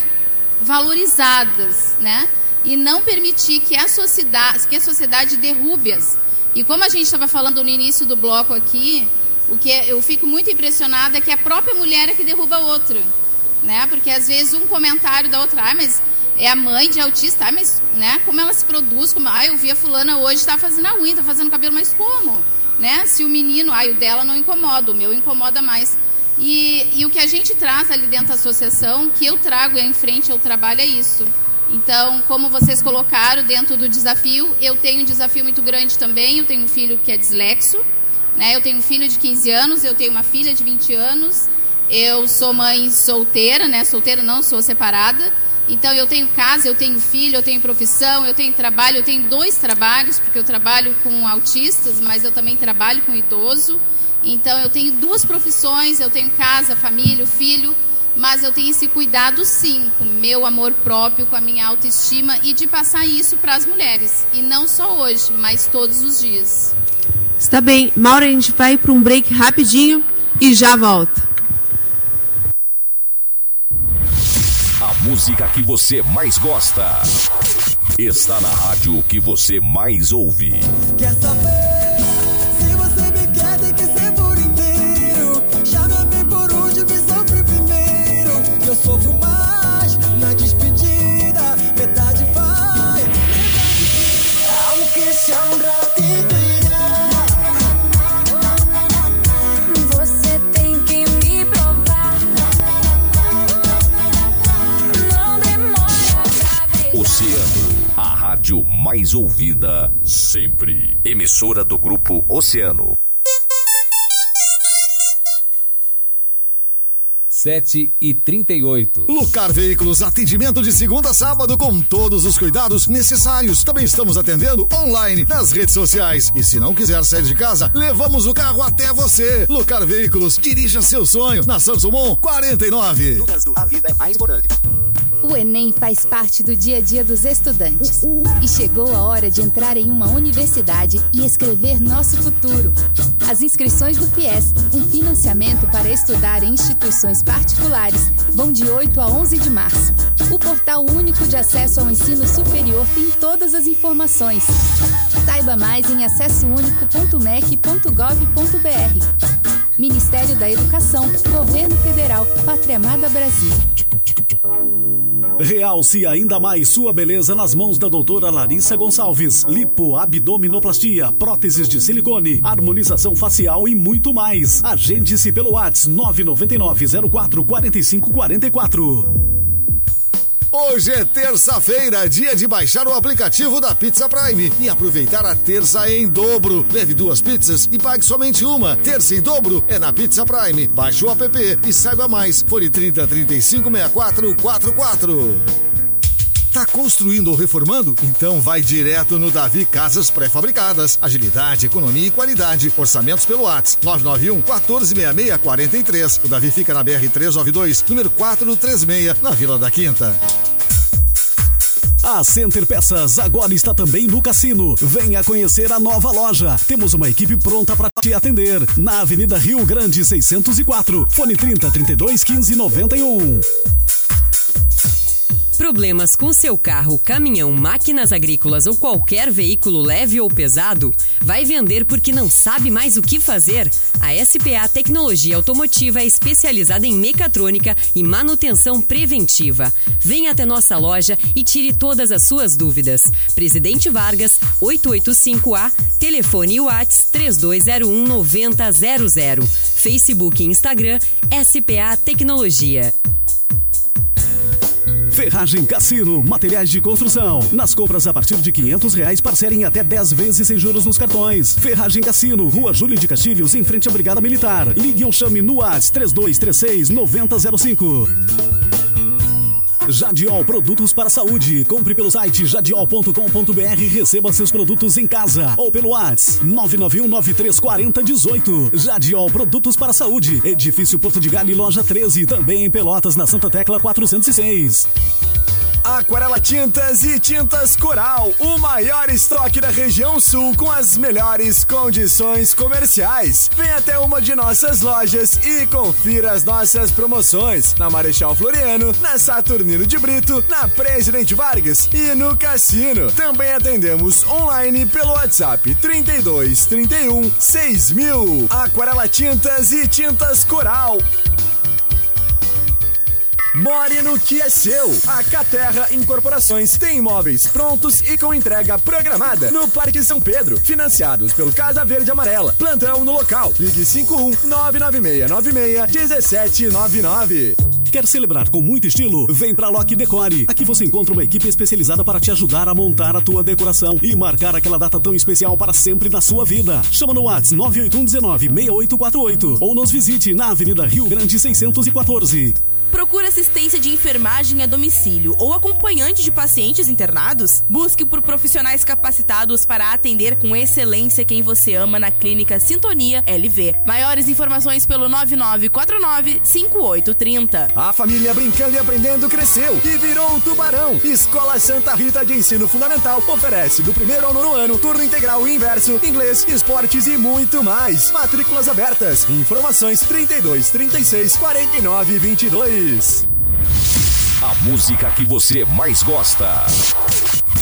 valorizadas, né, e não permitir que a sociedade, que a sociedade derrube-as. E como a gente estava falando no início do bloco aqui, o que eu fico muito impressionada é que a própria mulher é que derruba a outra, né? Porque às vezes um comentário da outra, ah, mas é a mãe de autista, ah, mas né, como ela se produz, como, ah, eu vi a fulana hoje está fazendo a unha, está fazendo cabelo, mas como? Né? Se o menino, ah, o dela não incomoda, o meu incomoda mais. E, e o que a gente traz ali dentro da associação, que eu trago em frente ao trabalho é isso. Então, como vocês colocaram dentro do desafio, eu tenho um desafio muito grande também. Eu tenho um filho que é dislexo, né? Eu tenho um filho de 15 anos, eu tenho uma filha de 20 anos. Eu sou mãe solteira, né? Solteira não, sou separada. Então eu tenho casa, eu tenho filho, eu tenho profissão, eu tenho trabalho, eu tenho dois trabalhos, porque eu trabalho com autistas, mas eu também trabalho com idoso. Então eu tenho duas profissões, eu tenho casa, família, filho, mas eu tenho esse cuidado sim, com meu amor próprio, com a minha autoestima e de passar isso para as mulheres. E não só hoje, mas todos os dias. Está bem. Maura, a gente vai para um break rapidinho e já volta. música que você mais gosta. Está na rádio que você mais ouve. Quer saber mais ouvida sempre. Emissora do grupo Oceano. Sete e trinta e oito. Lucar Veículos, atendimento de segunda a sábado com todos os cuidados necessários. Também estamos atendendo online nas redes sociais. E se não quiser sair de casa, levamos o carro até você. Lucar Veículos, dirija seu sonho na Samsung 49. A vida é mais importante. O Enem faz parte do dia a dia dos estudantes. E chegou a hora de entrar em uma universidade e escrever nosso futuro. As inscrições do FIES, um financiamento para estudar em instituições particulares, vão de 8 a 11 de março. O portal único de acesso ao ensino superior tem todas as informações. Saiba mais em acessounico.mec.gov.br. Ministério da Educação, Governo Federal, Pátria Amada Brasil. Realce ainda mais sua beleza nas mãos da doutora Larissa Gonçalves. Lipo, abdominoplastia, próteses de silicone, harmonização facial e muito mais. Agende-se pelo WhatsApp 999 04 45 44. Hoje é terça-feira, dia de baixar o aplicativo da Pizza Prime e aproveitar a terça em dobro. Leve duas pizzas e pague somente uma. Terça em dobro é na Pizza Prime. Baixe o app e saiba mais. Fone 30 35 64 44. Tá construindo ou reformando? Então vai direto no Davi Casas Pré-Fabricadas. Agilidade, economia e qualidade. Orçamentos pelo WhatsApp 991 1466 43. O Davi fica na BR 392, número 436, na Vila da Quinta. A Center Peças agora está também no cassino. Venha conhecer a nova loja. Temos uma equipe pronta para te atender. Na Avenida Rio Grande 604. Fone 30 32 15 91. Problemas com seu carro, caminhão, máquinas agrícolas ou qualquer veículo leve ou pesado? Vai vender porque não sabe mais o que fazer? A SPA Tecnologia Automotiva é especializada em mecatrônica e manutenção preventiva. Venha até nossa loja e tire todas as suas dúvidas. Presidente Vargas, 885A, telefone Whats 3201 9000. Facebook e Instagram, SPA Tecnologia. Ferragem Cassino, materiais de construção. Nas compras a partir de 500 reais, parcelem até 10 vezes sem juros nos cartões. Ferragem Cassino, Rua Júlio de Castilhos, em frente à Brigada Militar. Ligue ou chame no WhatsApp 3236 9005. Jadiol Produtos para Saúde. Compre pelo site jadiol.com.br e receba seus produtos em casa. Ou pelo WhatsApp 991934018. Jadiol Produtos para Saúde. Edifício Porto de Galho, loja 13. Também em Pelotas, na Santa Tecla 406. Aquarela Tintas e Tintas Coral, o maior estoque da região sul com as melhores condições comerciais. Vem até uma de nossas lojas e confira as nossas promoções na Marechal Floriano, na Saturnino de Brito, na Presidente Vargas e no Cassino. Também atendemos online pelo WhatsApp 32 31 6000. Aquarela Tintas e Tintas Coral. More no que é seu. A Caterra Incorporações tem imóveis prontos e com entrega programada no Parque São Pedro, financiados pelo Casa Verde Amarela. Plantão no local. Ligue 51 99696 1799. Quer celebrar com muito estilo? Vem pra Lock Decore. Aqui você encontra uma equipe especializada para te ajudar a montar a tua decoração e marcar aquela data tão especial para sempre na sua vida. Chama no WhatsApp 98119 6848 ou nos visite na Avenida Rio Grande 614. Procura assistência de enfermagem a domicílio ou acompanhante de pacientes internados? Busque por profissionais capacitados para atender com excelência quem você ama na Clínica Sintonia LV. Maiores informações pelo 9949-5830. A família brincando e aprendendo cresceu e virou um tubarão. Escola Santa Rita de Ensino Fundamental oferece do primeiro ao nono ano turno integral e inverso, inglês, esportes e muito mais. Matrículas abertas. Informações 32 36 49 22. A música que você mais gosta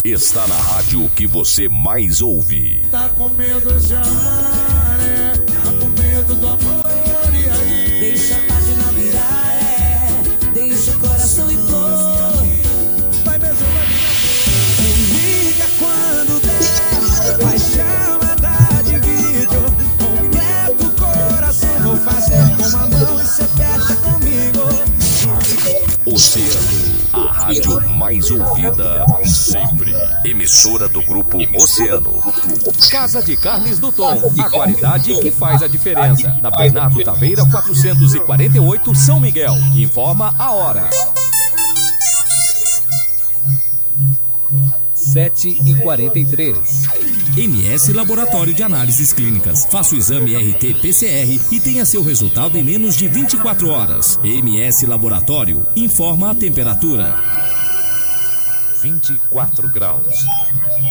está na rádio que você mais ouve. Tá com medo já, né? Tá com medo do amor, e aí? Deixa a página virar, é. Deixa o coração impor. Vai mais ouvida sempre. Emissora do Grupo Oceano. Casa de Carnes do Tom. A qualidade que faz a diferença. Na Bernardo Taveira 448, São Miguel. Informa a hora. 7 e 43. MS Laboratório de Análises Clínicas. Faça o exame RT-PCR e tenha seu resultado em menos de 24 horas. MS Laboratório informa a temperatura. 24 graus.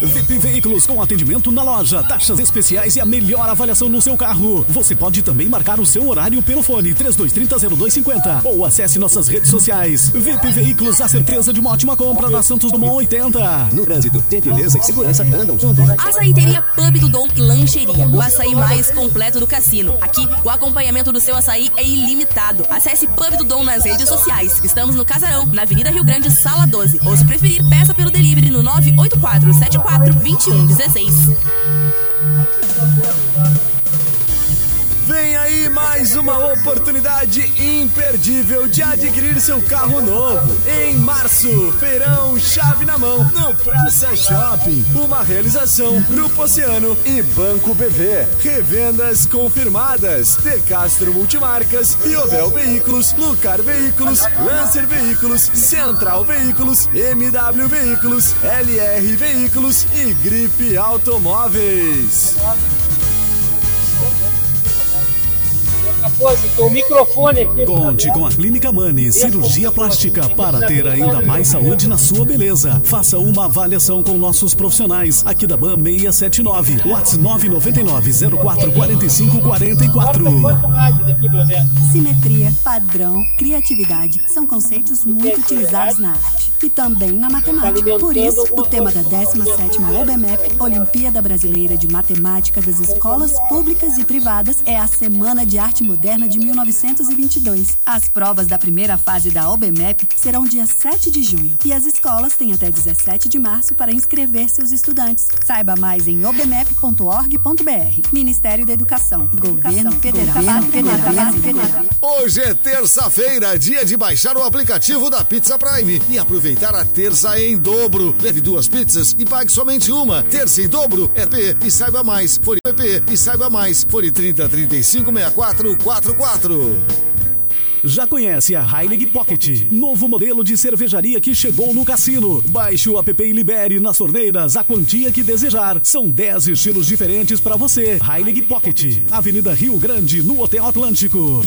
VIP Veículos com atendimento na loja, taxas especiais e a melhor avaliação no seu carro. Você pode também marcar o seu horário pelo fone 3230-0250 ou acesse nossas redes sociais. VIP Veículos, a certeza de uma ótima compra da Santos Dumont 80. No trânsito, gentileza e segurança andam juntos. Açaíteria Pub do Dom e Lancheria, o açaí mais completo do cassino. Aqui, o acompanhamento do seu açaí é ilimitado. Acesse Pub do Dom nas redes sociais. Estamos no Casarão, na Avenida Rio Grande, Sala 12. Ou se preferir, peça pelo delivery no 984 74 2116. Vem aí mais uma oportunidade imperdível de adquirir seu carro novo. Em março, feirão chave na mão no Praça Shopping. Uma realização Grupo Oceano e Banco BV. Revendas confirmadas. De Castro Multimarcas, Biovel Veículos, Lucar Veículos, Lancer Veículos, Central Veículos, MW Veículos, LR Veículos e Gripe Automóveis. Coisa, o microfone aqui. Conte com a Clínica Mani, cirurgia plástica para ter ainda mais saúde na sua beleza. Faça uma avaliação com nossos profissionais aqui da BAM 679, WhatsApp 999 04 45 44. Simetria, padrão, criatividade são conceitos muito utilizados na arte e também na matemática. Por isso, o tema da 17ª OBMEP, Olimpíada Brasileira de Matemática das Escolas Públicas e Privadas, é a Semana de Arte Moderna de 1922. As provas da primeira fase da OBMEP serão dia 7 de junho e as escolas têm até 17 de março para inscrever seus estudantes. Saiba mais em obmep.org.br. Ministério da Educação, Governo Federal. Governo Federal. Hoje é terça-feira, dia de baixar o aplicativo da Pizza Prime e aproveitar a terça em dobro. Leve duas pizzas e pague somente uma. Terça em dobro é P e saiba mais. Fone PP e saiba mais. Fone 30 35 64 44. Já conhece a Heilig Pocket, novo modelo de cervejaria que chegou no cassino. Baixe o app e libere nas torneiras a quantia que desejar. São 10 estilos diferentes para você. Heilig Pocket, Avenida Rio Grande, no Hotel Atlântico.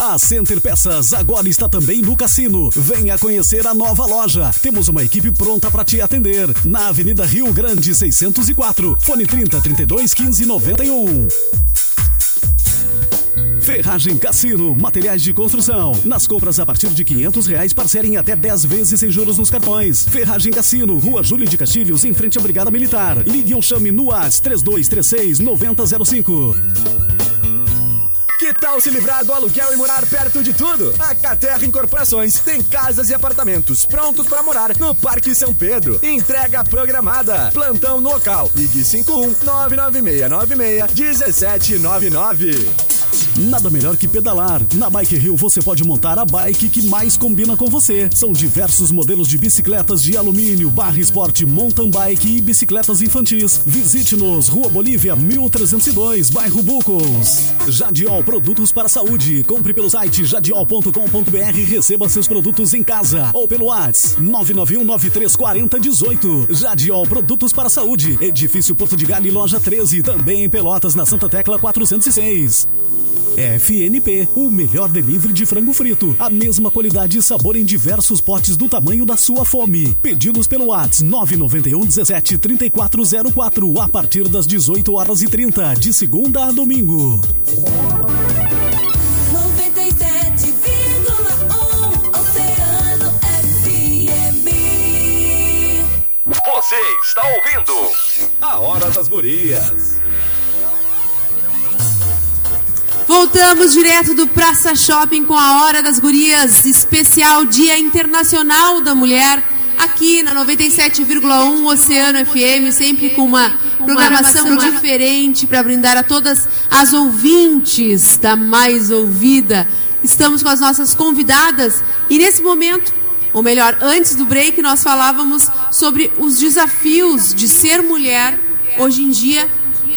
A Center Peças agora está também no cassino. Venha conhecer a nova loja. Temos uma equipe pronta para te atender. Na Avenida Rio Grande 604. Fone 30 32 15 91. Ferragem Cassino, materiais de construção. Nas compras a partir de 500 reais, parcelem até 10 vezes sem juros nos cartões. Ferragem Cassino, Rua Júlio de Castilhos, em frente à Brigada Militar. Ligue ou chame no AS 3236 9005. Tal se livrar do aluguel e morar perto de tudo? A Caterra Incorporações tem casas e apartamentos prontos para morar no Parque São Pedro. Entrega programada. Plantão no local. Ligue 51 99696 1799. Nada melhor que pedalar. Na Bike Rio você pode montar a bike que mais combina com você. São diversos modelos de bicicletas de alumínio, barra esporte, mountain bike e bicicletas infantis. Visite-nos, Rua Bolívia, 1302, bairro Bucos. Jadiol Produtos para a Saúde. Compre pelo site jadiol.com.br e receba seus produtos em casa. Ou pelo WhatsApp 991934018. Jadiol Produtos para a Saúde. Edifício Porto de Galho, loja 13. Também em Pelotas, na Santa Tecla 406. FNP, o melhor delivery de frango frito. A mesma qualidade e sabor em diversos potes do tamanho da sua fome. Pedidos pelo WhatsApp 991 17 3404 a partir das 18 horas e 30, de segunda a domingo. 97,1 Oceano FM. Você está ouvindo A Hora das Gurias. Voltamos direto do Praça Shopping com a Hora das Gurias, especial Dia Internacional da Mulher, aqui na 97,1 Oceano FM, sempre com uma programação diferente para brindar a todas as ouvintes da mais ouvida. Estamos com as nossas convidadas e nesse momento ou melhor, antes do break, nós falávamos sobre os desafios de ser mulher hoje em dia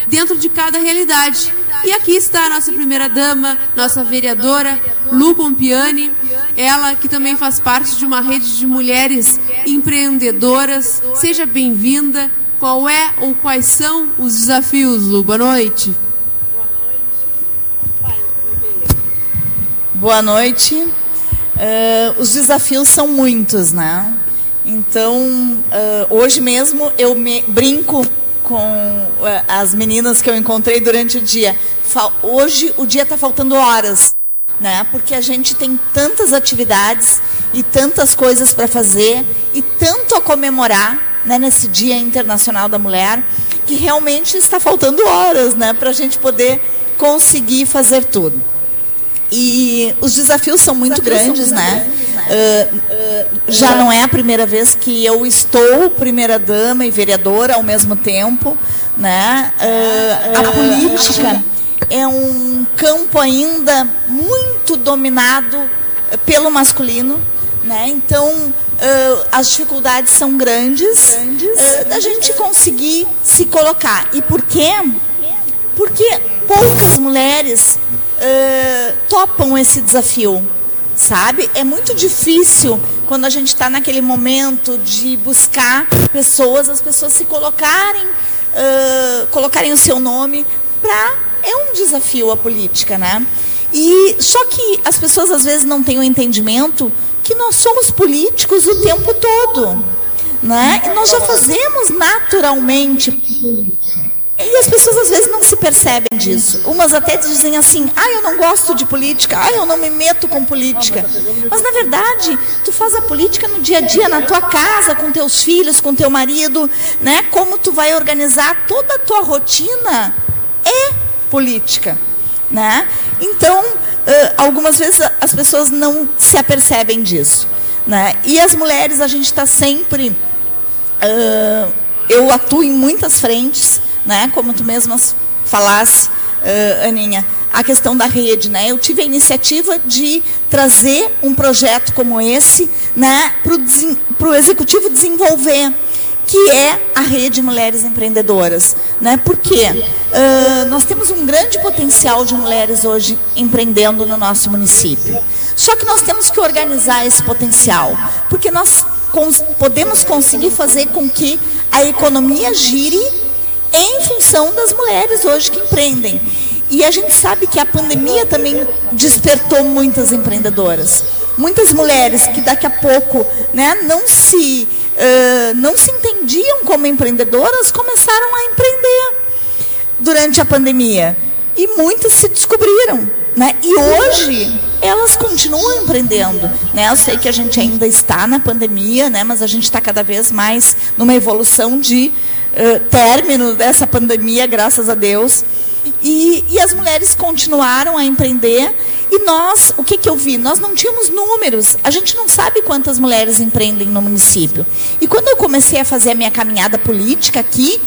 dentro de cada realidade. E aqui está a nossa primeira dama, nossa vereadora, Lu Pompiani, ela que também faz parte de uma rede de mulheres empreendedoras. Seja bem-vinda. Qual é ou quais são os desafios, Lu? Boa noite. Boa noite. Uh, os desafios são muitos, né? Então, uh, hoje mesmo eu me brinco com uh, as meninas que eu encontrei durante o dia. Hoje o dia está faltando horas, né? Porque a gente tem tantas atividades e tantas coisas para fazer e tanto a comemorar né, nesse Dia Internacional da Mulher, que realmente está faltando horas né, para a gente poder conseguir fazer tudo. E os desafios são muito grandes, são muito né? Grandes, né? Uh, uh, já não é a primeira vez que eu estou primeira dama e vereadora ao mesmo tempo, né? Uh, a política é um campo ainda muito dominado pelo masculino, né? Então Uh, as dificuldades são grandes, grandes uh, da gente conseguir se colocar. E por quê? Porque poucas mulheres uh, topam esse desafio, sabe? É muito difícil quando a gente está naquele momento de buscar pessoas, as pessoas se colocarem, colocarem o seu nome para é um desafio a política, né? E só que as pessoas às vezes não têm o entendimento que nós somos políticos o tempo todo. Né? E nós já fazemos naturalmente. E as pessoas às vezes não se percebem disso. Umas até dizem assim: ah, eu não gosto de política, ah, eu não me meto com política. Mas na verdade, tu faz a política no dia a dia, na tua casa, com teus filhos, com teu marido, né? Como tu vai organizar toda a tua rotina é política, né? Então, algumas vezes as pessoas não se apercebem disso. Né? E as mulheres, a gente está sempre. Uh, eu atuo em muitas frentes, né? como tu mesma falasse, uh, Aninha, a questão da rede. Né? Eu tive a iniciativa de trazer um projeto como esse né, para o executivo desenvolver que é a Rede Mulheres Empreendedoras. Né? Por quê? Uh, nós temos um grande potencial de mulheres hoje empreendendo no nosso município. Só que nós temos que organizar esse potencial, porque nós podemos conseguir fazer com que a economia gire em função das mulheres hoje que empreendem. E a gente sabe que a pandemia também despertou muitas empreendedoras. Muitas mulheres que daqui a pouco né, não se uh, não se entendiam como empreendedoras, começaram a empreender durante a pandemia. E muitas se descobriram. Né? E hoje elas continuam empreendendo. Né? Eu sei que a gente ainda está na pandemia, né? mas a gente está cada vez mais numa evolução de uh, término dessa pandemia, graças a Deus. E, e as mulheres continuaram a empreender e nós, o que, que eu vi? Nós não tínhamos números. A gente não sabe quantas mulheres empreendem no município. E quando eu comecei a fazer a minha caminhada política aqui,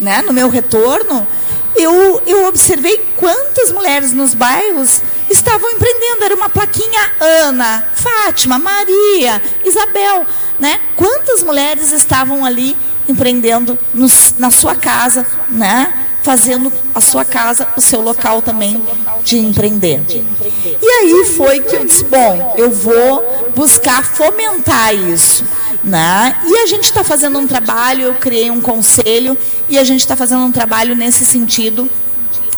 né, no meu retorno, eu, eu observei quantas mulheres nos bairros estavam empreendendo. Era uma plaquinha Ana, Fátima, Maria, Isabel. Né? Quantas mulheres estavam ali empreendendo nos, na sua casa, né? fazendo a sua casa o seu local também de empreender. E aí foi que eu disse, bom, eu vou buscar fomentar isso. Né? E a gente está fazendo um trabalho, eu criei um conselho e a gente está fazendo um trabalho nesse sentido.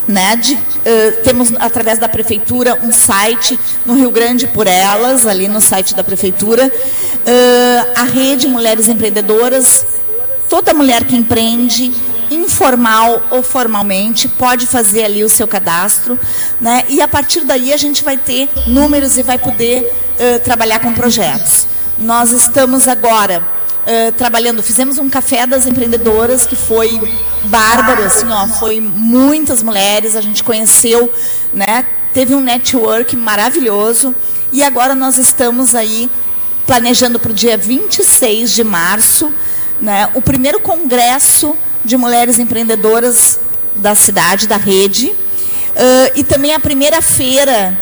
Né, de, uh, temos através da prefeitura um site no Rio Grande por Elas, ali no site da prefeitura, uh, a rede Mulheres Empreendedoras, toda mulher que empreende informal ou formalmente, pode fazer ali o seu cadastro, né? E a partir daí a gente vai ter números e vai poder uh, trabalhar com projetos. Nós estamos agora uh, trabalhando, fizemos um café das empreendedoras que foi bárbaro, assim, ó, foi muitas mulheres, a gente conheceu, né? Teve um network maravilhoso e agora nós estamos aí planejando para o dia 26 de março, né, o primeiro congresso de mulheres empreendedoras da cidade, da rede, uh, e também a primeira feira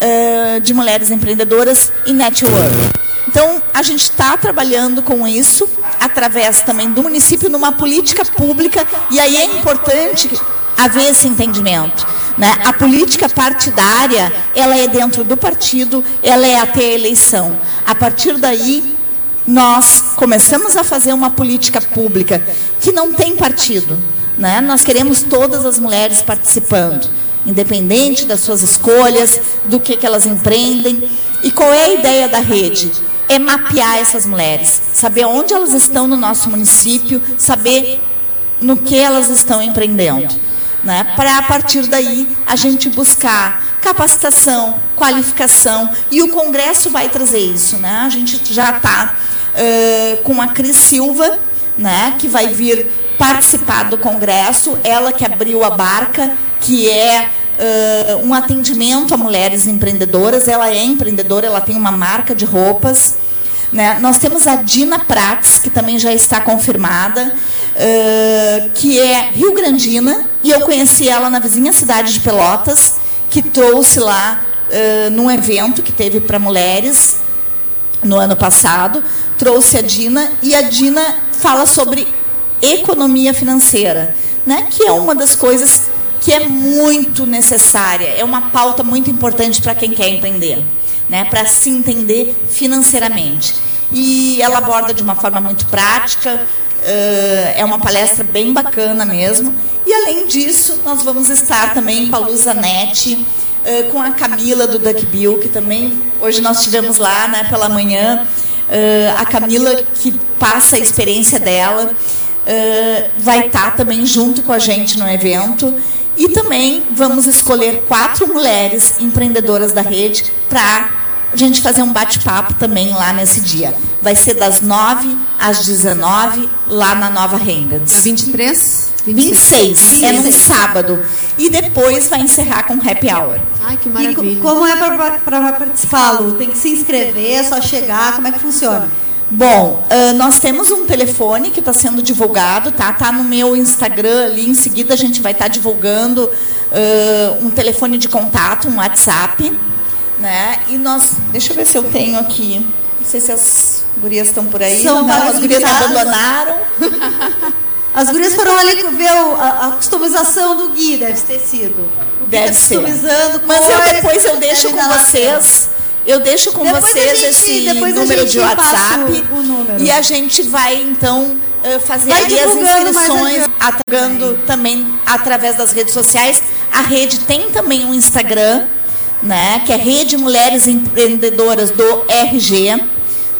uh, de mulheres empreendedoras e network. Então, a gente está trabalhando com isso, através também do município, numa política pública, e aí é importante haver esse entendimento. Né? A política partidária, ela é dentro do partido, ela é até a eleição. A partir daí, nós começamos a fazer uma política pública que não tem partido. Né? Nós queremos todas as mulheres participando, independente das suas escolhas, do que, que elas empreendem. E qual é a ideia da rede? É mapear essas mulheres, saber onde elas estão no nosso município, saber no que elas estão empreendendo né, para a partir daí a gente buscar capacitação, qualificação e o Congresso vai trazer isso, né? A gente já está uh, com a Cris Silva, né, que vai vir participar do Congresso, ela que abriu a barca, que é uh, um atendimento a mulheres empreendedoras. Ela é empreendedora, ela tem uma marca de roupas. Né? Nós temos a Dina Prates, que também já está confirmada, uh, que é Rio Grandina, e eu conheci ela na vizinha cidade de Pelotas, que trouxe lá uh, num evento que teve para mulheres no ano passado, trouxe a Dina, e a Dina fala sobre economia financeira, né? que é uma das coisas que é muito necessária, é uma pauta muito importante para quem quer empreender né, para se entender financeiramente. E ela aborda de uma forma muito prática, é uma palestra bem bacana mesmo. E além disso, nós vamos estar também com a Lusa Net, uh, com a Camila do Duck Bill, que também hoje nós tivemos lá né, pela manhã. Uh, a Camila, que passa a experiência dela, vai estar também junto com a gente no evento. E também vamos escolher quatro mulheres empreendedoras da rede para a gente fazer um bate-papo também lá nesse dia. Vai ser das 9 às 19 lá na Nova Rengas. Dia 23? 26. 26. É num sábado. E depois vai encerrar com happy hour. Ai, que maravilha. E como é para participar, Lu? Tem que se inscrever, é só chegar, como é que funciona? Bom, uh, nós temos um telefone que está sendo divulgado, tá? Tá no meu Instagram ali. Em seguida a gente vai estar tá divulgando uh, um telefone de contato, um WhatsApp, né? E nós, deixa eu ver se eu tenho aqui. Não sei se as gurias estão por aí. São não, as gurias abandonaram. [laughs] As gurias foram ali ver a, a customização do Gui, deve ter sido. Deve tá ser. Mas eu, depois eu deixo com vocês eu deixo com depois vocês gente, esse número de WhatsApp o, o número. e a gente vai então fazer vai ali as inscrições, atacando também através das redes sociais. A rede tem também um Instagram, né, que é Rede Mulheres Empreendedoras do RG,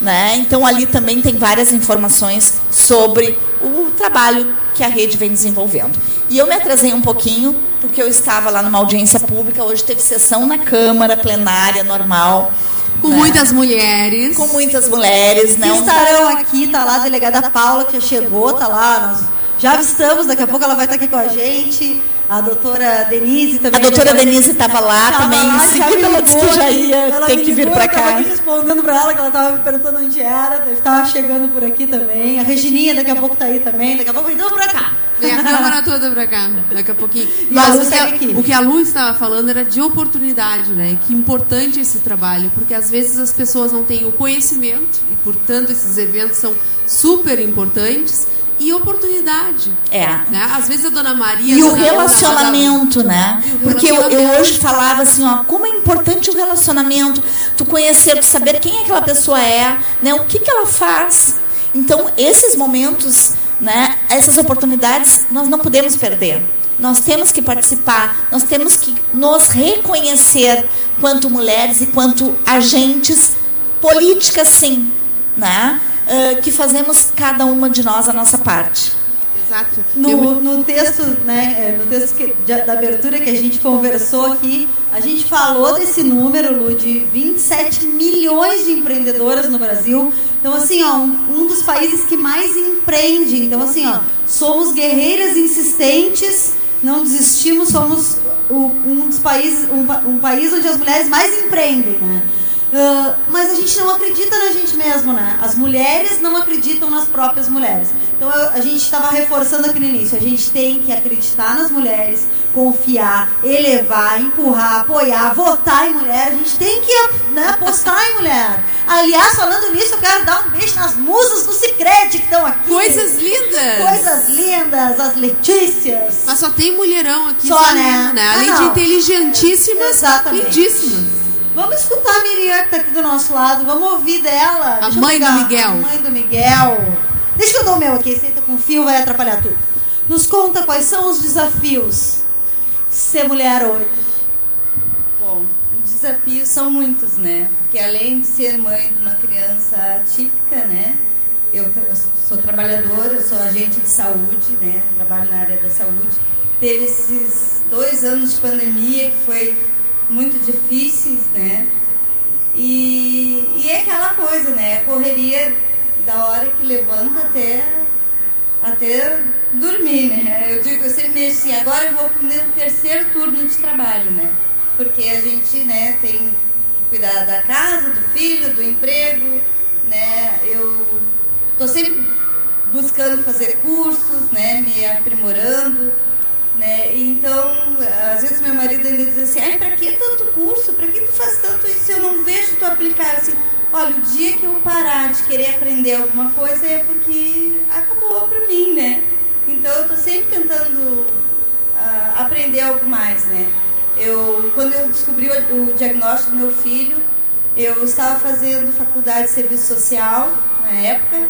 né? Então ali também tem várias informações sobre o trabalho que a rede vem desenvolvendo. E eu me atrasei um pouquinho, porque eu estava lá numa audiência pública, hoje teve sessão na Câmara plenária normal. Com né? muitas mulheres. Com muitas mulheres, né? Estarão aqui, tá lá a delegada Paula, que já chegou, tá lá, nós já avistamos, daqui a pouco ela vai estar aqui com a gente. A doutora Denise também. A doutora Denise estava lá também. Lá, em seguida ela disse que já ia ter que vir para cá. Eu respondendo para ela, que ela estava me perguntando onde era. Estava chegando por aqui também. A Regininha daqui a pouco está aí também. Daqui a pouco então para cá. Vem a câmara toda para cá, daqui a pouquinho. [laughs] Mas o que, a, o que a Lu estava falando era de oportunidade, né? Que importante esse trabalho, porque às vezes as pessoas não têm o conhecimento e, portanto, esses eventos são super importantes e oportunidade. É. Né? Às vezes a dona Maria. E o relacionamento, né? Porque eu, eu, hoje falava assim, ó, como é importante o relacionamento, tu conhecer, tu saber quem aquela pessoa é, né? O que, que ela faz. Então, esses momentos, né, essas oportunidades, nós não podemos perder. Nós temos que participar, nós temos que nos reconhecer quanto mulheres e quanto agentes políticas, sim, né? Uh, que fazemos cada uma de nós a nossa parte. Exato. No, no texto, né, é, no texto que, de, da abertura que a gente conversou aqui, a gente falou desse número, Lu, de 27 milhões de empreendedoras no Brasil. Então, assim, ó, um, um dos países que mais empreende. Então, assim, ó, somos guerreiras insistentes, não desistimos, somos o, um dos países, um, um país onde as mulheres mais empreendem, né? Uh, mas a gente não acredita na gente mesmo, né? As mulheres não acreditam nas próprias mulheres. Então eu, a gente estava reforçando aqui no início, a gente tem que acreditar nas mulheres, confiar, elevar, empurrar, apoiar, votar em mulher. A gente tem que né, apostar em mulher. Aliás, falando nisso, eu quero dar um beijo nas musas do Cicred que estão aqui. Coisas lindas! Coisas lindas, as Letícias. Mas só tem mulherão aqui. Só, né? né? Ah, Além não. de inteligentíssimas, Exatamente. lindíssimas. Vamos escutar a Miriam que tá aqui do nosso lado. Vamos ouvir dela. A Deixa mãe do Miguel. A mãe do Miguel. Deixa eu dar o meu aqui. Senta com fio, vai atrapalhar tudo. Nos conta quais são os desafios de ser mulher hoje. Bom, os desafios são muitos, né? Porque além de ser mãe de uma criança atípica, né? Eu, sou trabalhadora, eu sou agente de saúde, né? Trabalho na área da saúde. Teve esses dois anos de pandemia que foi muito difíceis, né? E, e é aquela coisa, né? Correria da hora que levanta até até dormir, né? Eu digo, eu sempre me assim, agora eu vou pro meu terceiro turno de trabalho, né? Porque a gente, né, tem que cuidar da casa, do filho, do emprego, né? Eu tô sempre buscando fazer cursos, né, me aprimorando, né? Então, às vezes meu marido ainda diz assim, ai, pra que tanto curso? Pra que tu faz tanto isso? Eu não vejo tu aplicar assim. Olha, o dia que eu parar de querer aprender alguma coisa é porque acabou pra mim, né? Então eu tô sempre tentando ah, aprender algo mais, né? Eu, quando eu descobri o, o diagnóstico do meu filho, eu estava fazendo faculdade de serviço social na época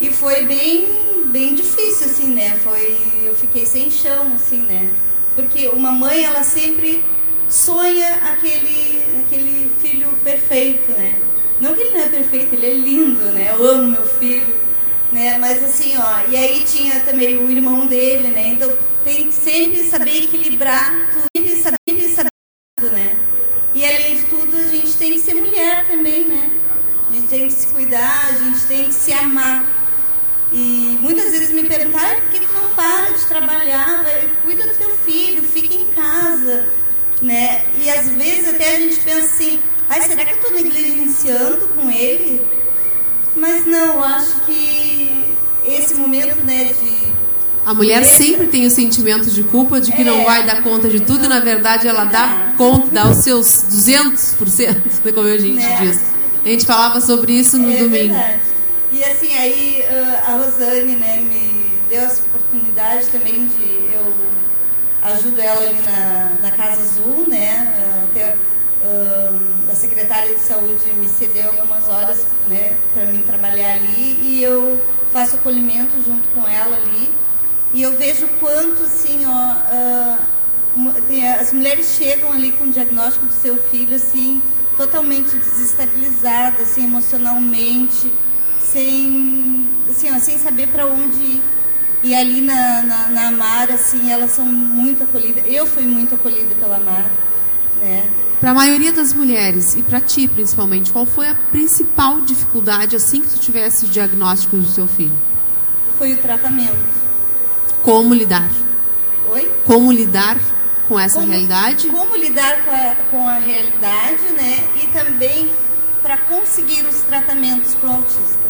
e foi bem, bem difícil, assim, né? Foi, eu fiquei sem chão, assim, né? Porque uma mãe, ela sempre sonha aquele, aquele filho perfeito, né? Não que ele não é perfeito, ele é lindo, né? Eu amo meu filho, né? Mas assim, ó, e aí tinha também o irmão dele, né? Então tem que sempre saber equilibrar tudo, sempre saber, saber tudo, né? E além de tudo, a gente tem que ser mulher também, né? A gente tem que se cuidar, a gente tem que se amar. E muitas vezes me perguntaram, "Ah, por que tu não para de trabalhar? Vai, cuida do teu filho, fica em casa. Né? E às vezes até a gente pensa assim, ai, será que eu estou negligenciando com ele? Mas não, acho que esse momento né, de. A mulher sempre tem o sentimento de culpa de que não É. vai dar conta de tudo e na verdade ela dá conta, dá os seus 200%, né, [laughs] como a gente Né? diz. A gente falava sobre isso no é domingo. Verdade. E assim, aí ah, a Rosane né, me deu essa oportunidade também de. Eu ajudo ela ali na, na Casa Azul, né? ah, Até, ah, a secretária de saúde me cedeu algumas horas né, para mim trabalhar ali e eu faço acolhimento junto com ela ali. E eu vejo quanto assim, ó, tem- as mulheres chegam ali com o diagnóstico do seu filho assim totalmente desestabilizada, assim, emocionalmente, sem, assim, ó, sem saber para onde ir. E ali na, na, na Amara, assim, elas são muito acolhidas. Eu fui muito acolhida pela Amara, né? Para a maioria das mulheres e para ti principalmente, qual foi a principal dificuldade assim que tu tivesse o diagnóstico do seu filho? Foi o tratamento. Como lidar? Oi? Como lidar com essa Como- realidade? Como lidar com a, com a realidade, né? E também para conseguir os tratamentos para o autista.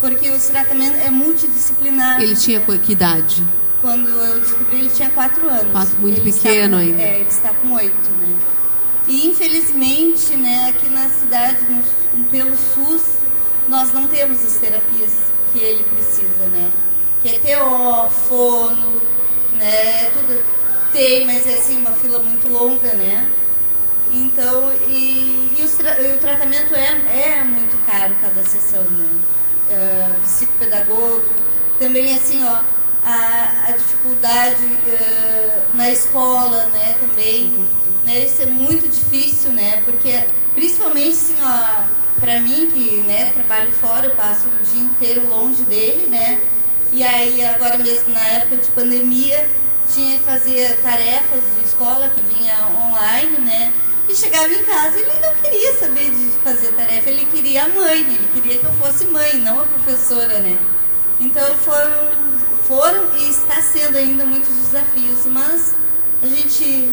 Porque os tratamentos é multidisciplinar. Ele tinha que idade? Quando eu descobri, ele tinha quatro anos. Quatro, muito Ele pequeno com- ainda. É, ele está com oito, né? E infelizmente, né, aqui na cidade, no- pelo SUS, nós não temos as terapias que ele precisa, né? Que é TO, fono, né? Tudo tem, mas é assim, uma fila muito longa, né? Então, e, e os e o tratamento é, é muito caro cada sessão, né? Ah, psicopedagogo, também assim, ó, a, a dificuldade ah, na escola, né, também, né, isso é muito difícil, né, porque principalmente assim, ó, pra mim que, né, trabalho fora, eu passo o dia inteiro longe dele, né, e aí agora mesmo na época de pandemia, tinha que fazer tarefas de escola que vinha online, né, e chegava em casa e ele não queria saber de fazer tarefa, ele queria a mãe, ele queria que eu fosse mãe, não a professora, né? Então foram, foram e está sendo ainda muitos desafios, mas a gente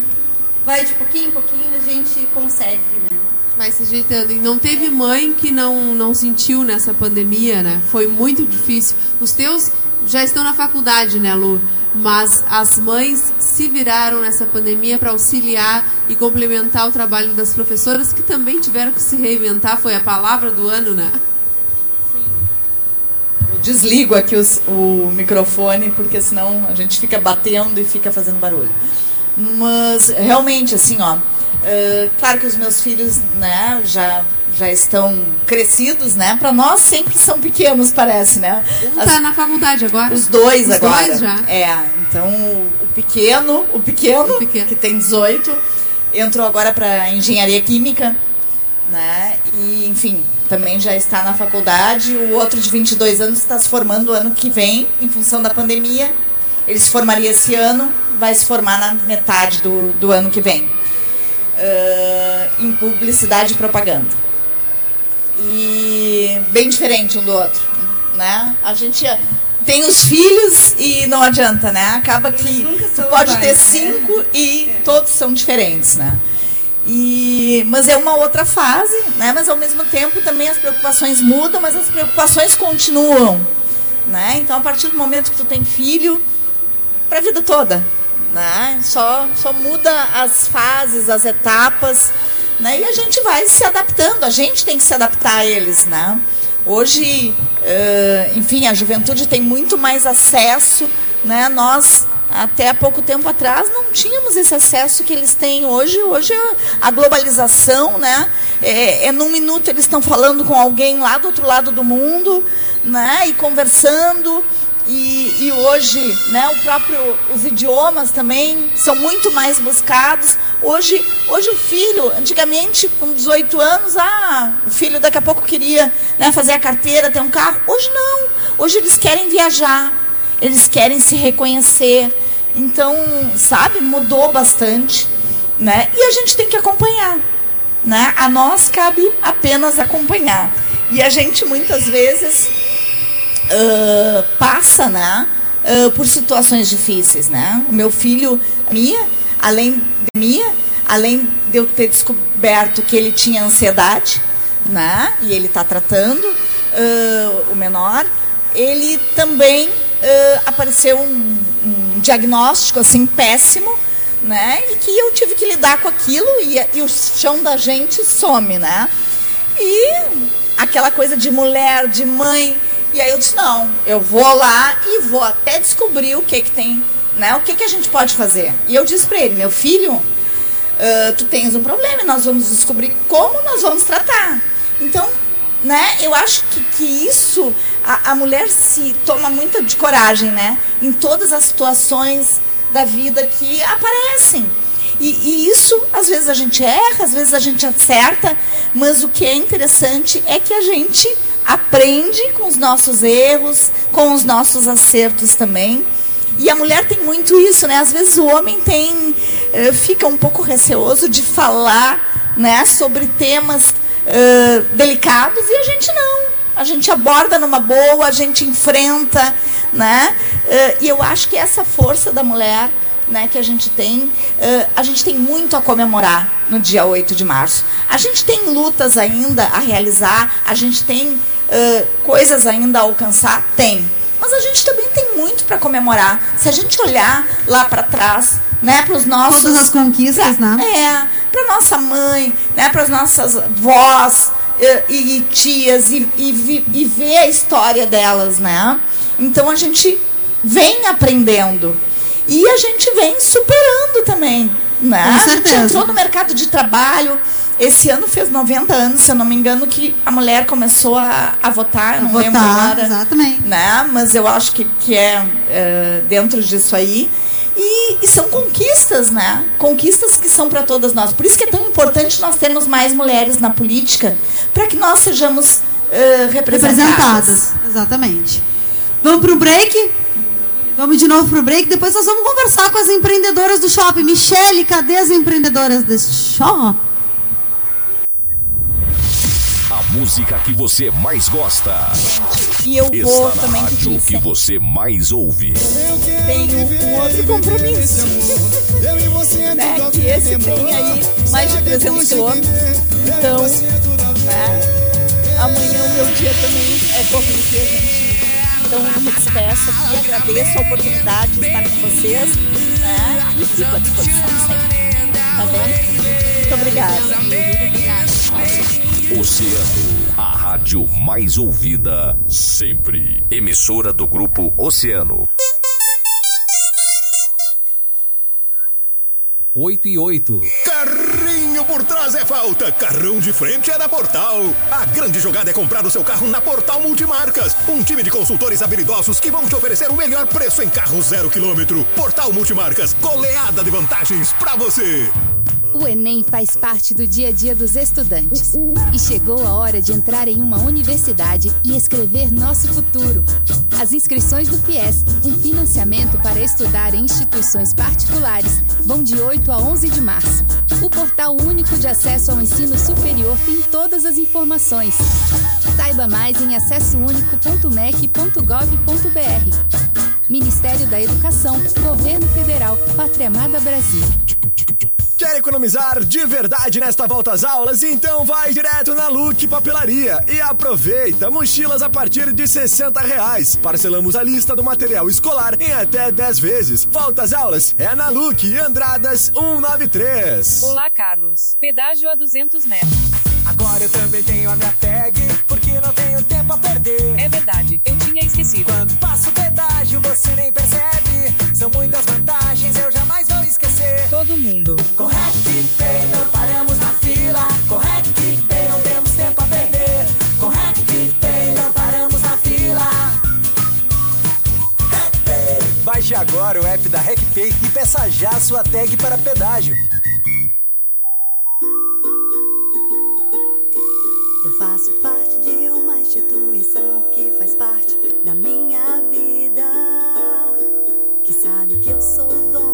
vai de pouquinho em pouquinho, a gente consegue, né? Vai se ajeitando. E não teve mãe que não, não sentiu nessa pandemia, né? Foi muito difícil. Os teus já estão na faculdade, né, Lu? Mas as mães se viraram nessa pandemia para auxiliar e complementar o trabalho das professoras que também tiveram que se reinventar. Foi a palavra do ano, né? Eu desligo aqui os, o microfone porque senão a gente fica batendo e fica fazendo barulho. Mas realmente, assim, ó, uh, claro que os meus filhos, né, já já estão crescidos, né? Para nós sempre são pequenos, parece, né? Um tá na faculdade agora. Os dois Os agora. dois já. É, então o, o pequeno, o pequeno, que tem 18, entrou agora para engenharia química, né? E enfim, também já está na faculdade. O outro de 22 anos está se formando ano que vem, em função da pandemia. Ele se formaria esse ano, vai se formar na metade do, do ano que vem. Uh, em publicidade e propaganda e bem diferente um do outro, né? A gente tem os filhos e não adianta, né? Acaba que tu pode ter cinco e todos são diferentes, né? E, mas é uma outra fase, né? Mas ao mesmo tempo também as preocupações mudam, mas as preocupações continuam, né? Então a partir do momento que tu tem filho, para a vida toda, né? Só só muda as fases, as etapas, né? E a gente vai se adaptando, a gente tem que se adaptar a eles, né? Hoje, uh, enfim, a juventude tem muito mais acesso, né? Nós até há pouco tempo atrás não tínhamos esse acesso que eles têm hoje. Hoje a globalização, né? É, é num minuto eles estão falando com alguém lá do outro lado do mundo, né? E conversando. E, e, hoje, né, o próprio, os idiomas também são muito mais buscados. Hoje, hoje o filho, antigamente com 18 anos, ah, o filho daqui a pouco queria né, fazer a carteira, ter um carro. Hoje não. Hoje eles querem viajar, eles querem se reconhecer. Então, sabe, mudou bastante, né? E a gente tem que acompanhar, né? A nós cabe apenas acompanhar. E a gente muitas vezes uh, passa, né, uh, por situações difíceis, né? O meu filho, minha, além de minha, além de eu ter descoberto que ele tinha ansiedade, né? E ele está tratando uh, o menor, ele também apareceu um, um diagnóstico assim péssimo, né? E que eu tive que lidar com aquilo e, e o chão da gente some, né? E aquela coisa de mulher, de mãe, e aí eu disse, não, eu vou lá e vou até descobrir o que que tem, né? O que que a gente pode fazer. E eu disse para ele, meu filho, uh, tu tens um problema e nós vamos descobrir como nós vamos tratar. Então, né, eu acho que, que isso, a, a mulher se toma muita de coragem, né? Em todas as situações da vida que aparecem. E, e, isso, às vezes a gente erra, às vezes a gente acerta, mas o que é interessante é que a gente aprende com os nossos erros, com os nossos acertos também. E a mulher tem muito isso, né? Às vezes o homem tem uh, fica um pouco receoso de falar, né, sobre temas uh, delicados e a gente não. A gente aborda numa boa, a gente enfrenta, né? Uh, e eu acho que essa força da mulher né, que a gente tem, uh, a gente tem muito a comemorar no dia 8 de março. A gente tem lutas ainda a realizar, a gente tem uh, coisas ainda a alcançar? Tem. Mas a gente também tem muito para comemorar. Se a gente olhar lá para trás, né, para os nossos. Todas as conquistas, pra, né? É, para nossa mãe, né, para as nossas vós e, e, tias, e, e, e ver a história delas, né? Então a gente vem aprendendo. E a gente vem superando também. Né? Com certeza. A gente entrou no mercado de trabalho esse ano fez 90 anos, se eu não me engano, que a mulher começou a, a votar, não votar, lembro agora. Exatamente. Né? Mas eu acho que, que é, é dentro disso aí. E, e, são conquistas, né? Conquistas que são para todas nós. Por isso que é tão importante nós termos mais mulheres na política, para que nós sejamos uh, representadas. representadas. Exatamente. Vamos para o break? Vamos de novo para o break. Depois nós vamos conversar com as empreendedoras do shopping. Michele, cadê as empreendedoras deste shopping? Música que você mais gosta. E eu vou Está também na pedir rádio que você mais ouve. Tenho um outro compromisso. né? Que esse tem aí mais de 300 quilômetros. Então, né? amanhã o meu dia também é corrido, gente Então eu me despeço aqui, agradeço a oportunidade de estar com vocês né? e fico à disposição sempre. Tá bem? Muito obrigada. Oceano, a rádio mais ouvida sempre. Emissora do grupo Oceano. 8 e 8. Carrinho por trás é falta, carrão de frente é da Portal. A grande jogada é comprar o seu carro na Portal Multimarcas. Um time de consultores habilidosos que vão te oferecer o melhor preço em carro zero quilômetro. Portal Multimarcas, goleada de vantagens pra você. O Enem faz parte do dia a dia dos estudantes. E chegou a hora de entrar em uma universidade e escrever nosso futuro. As inscrições do FIES, um financiamento para estudar em instituições particulares, vão de 8 a 11 de março. O portal único de acesso ao ensino superior tem todas as informações. Saiba mais em acessounico.mec.gov.br. Ministério da Educação, Governo Federal, Pátria Amada Brasil. Quer economizar de verdade nesta volta às aulas? Então vai direto na Look Papelaria e aproveita mochilas a partir de 60 reais. Parcelamos a lista do material escolar em até 10 vezes. Volta às aulas é na Look Andradas 193. Olá, Carlos. Pedágio a 200 metros. Agora eu também tenho a minha tag, porque não tenho tempo a perder. É verdade, eu tinha esquecido. Quando passo o pedágio, você nem percebe. São muitas vantagens, Todo mundo. Com RecPay não paramos na fila. Com RecPay não temos tempo a perder. Com RecPay não paramos na fila. Baixe agora o app da RecPay e peça já a sua tag para pedágio. Eu faço parte de uma instituição que faz parte da minha vida. Que sabe que eu sou dona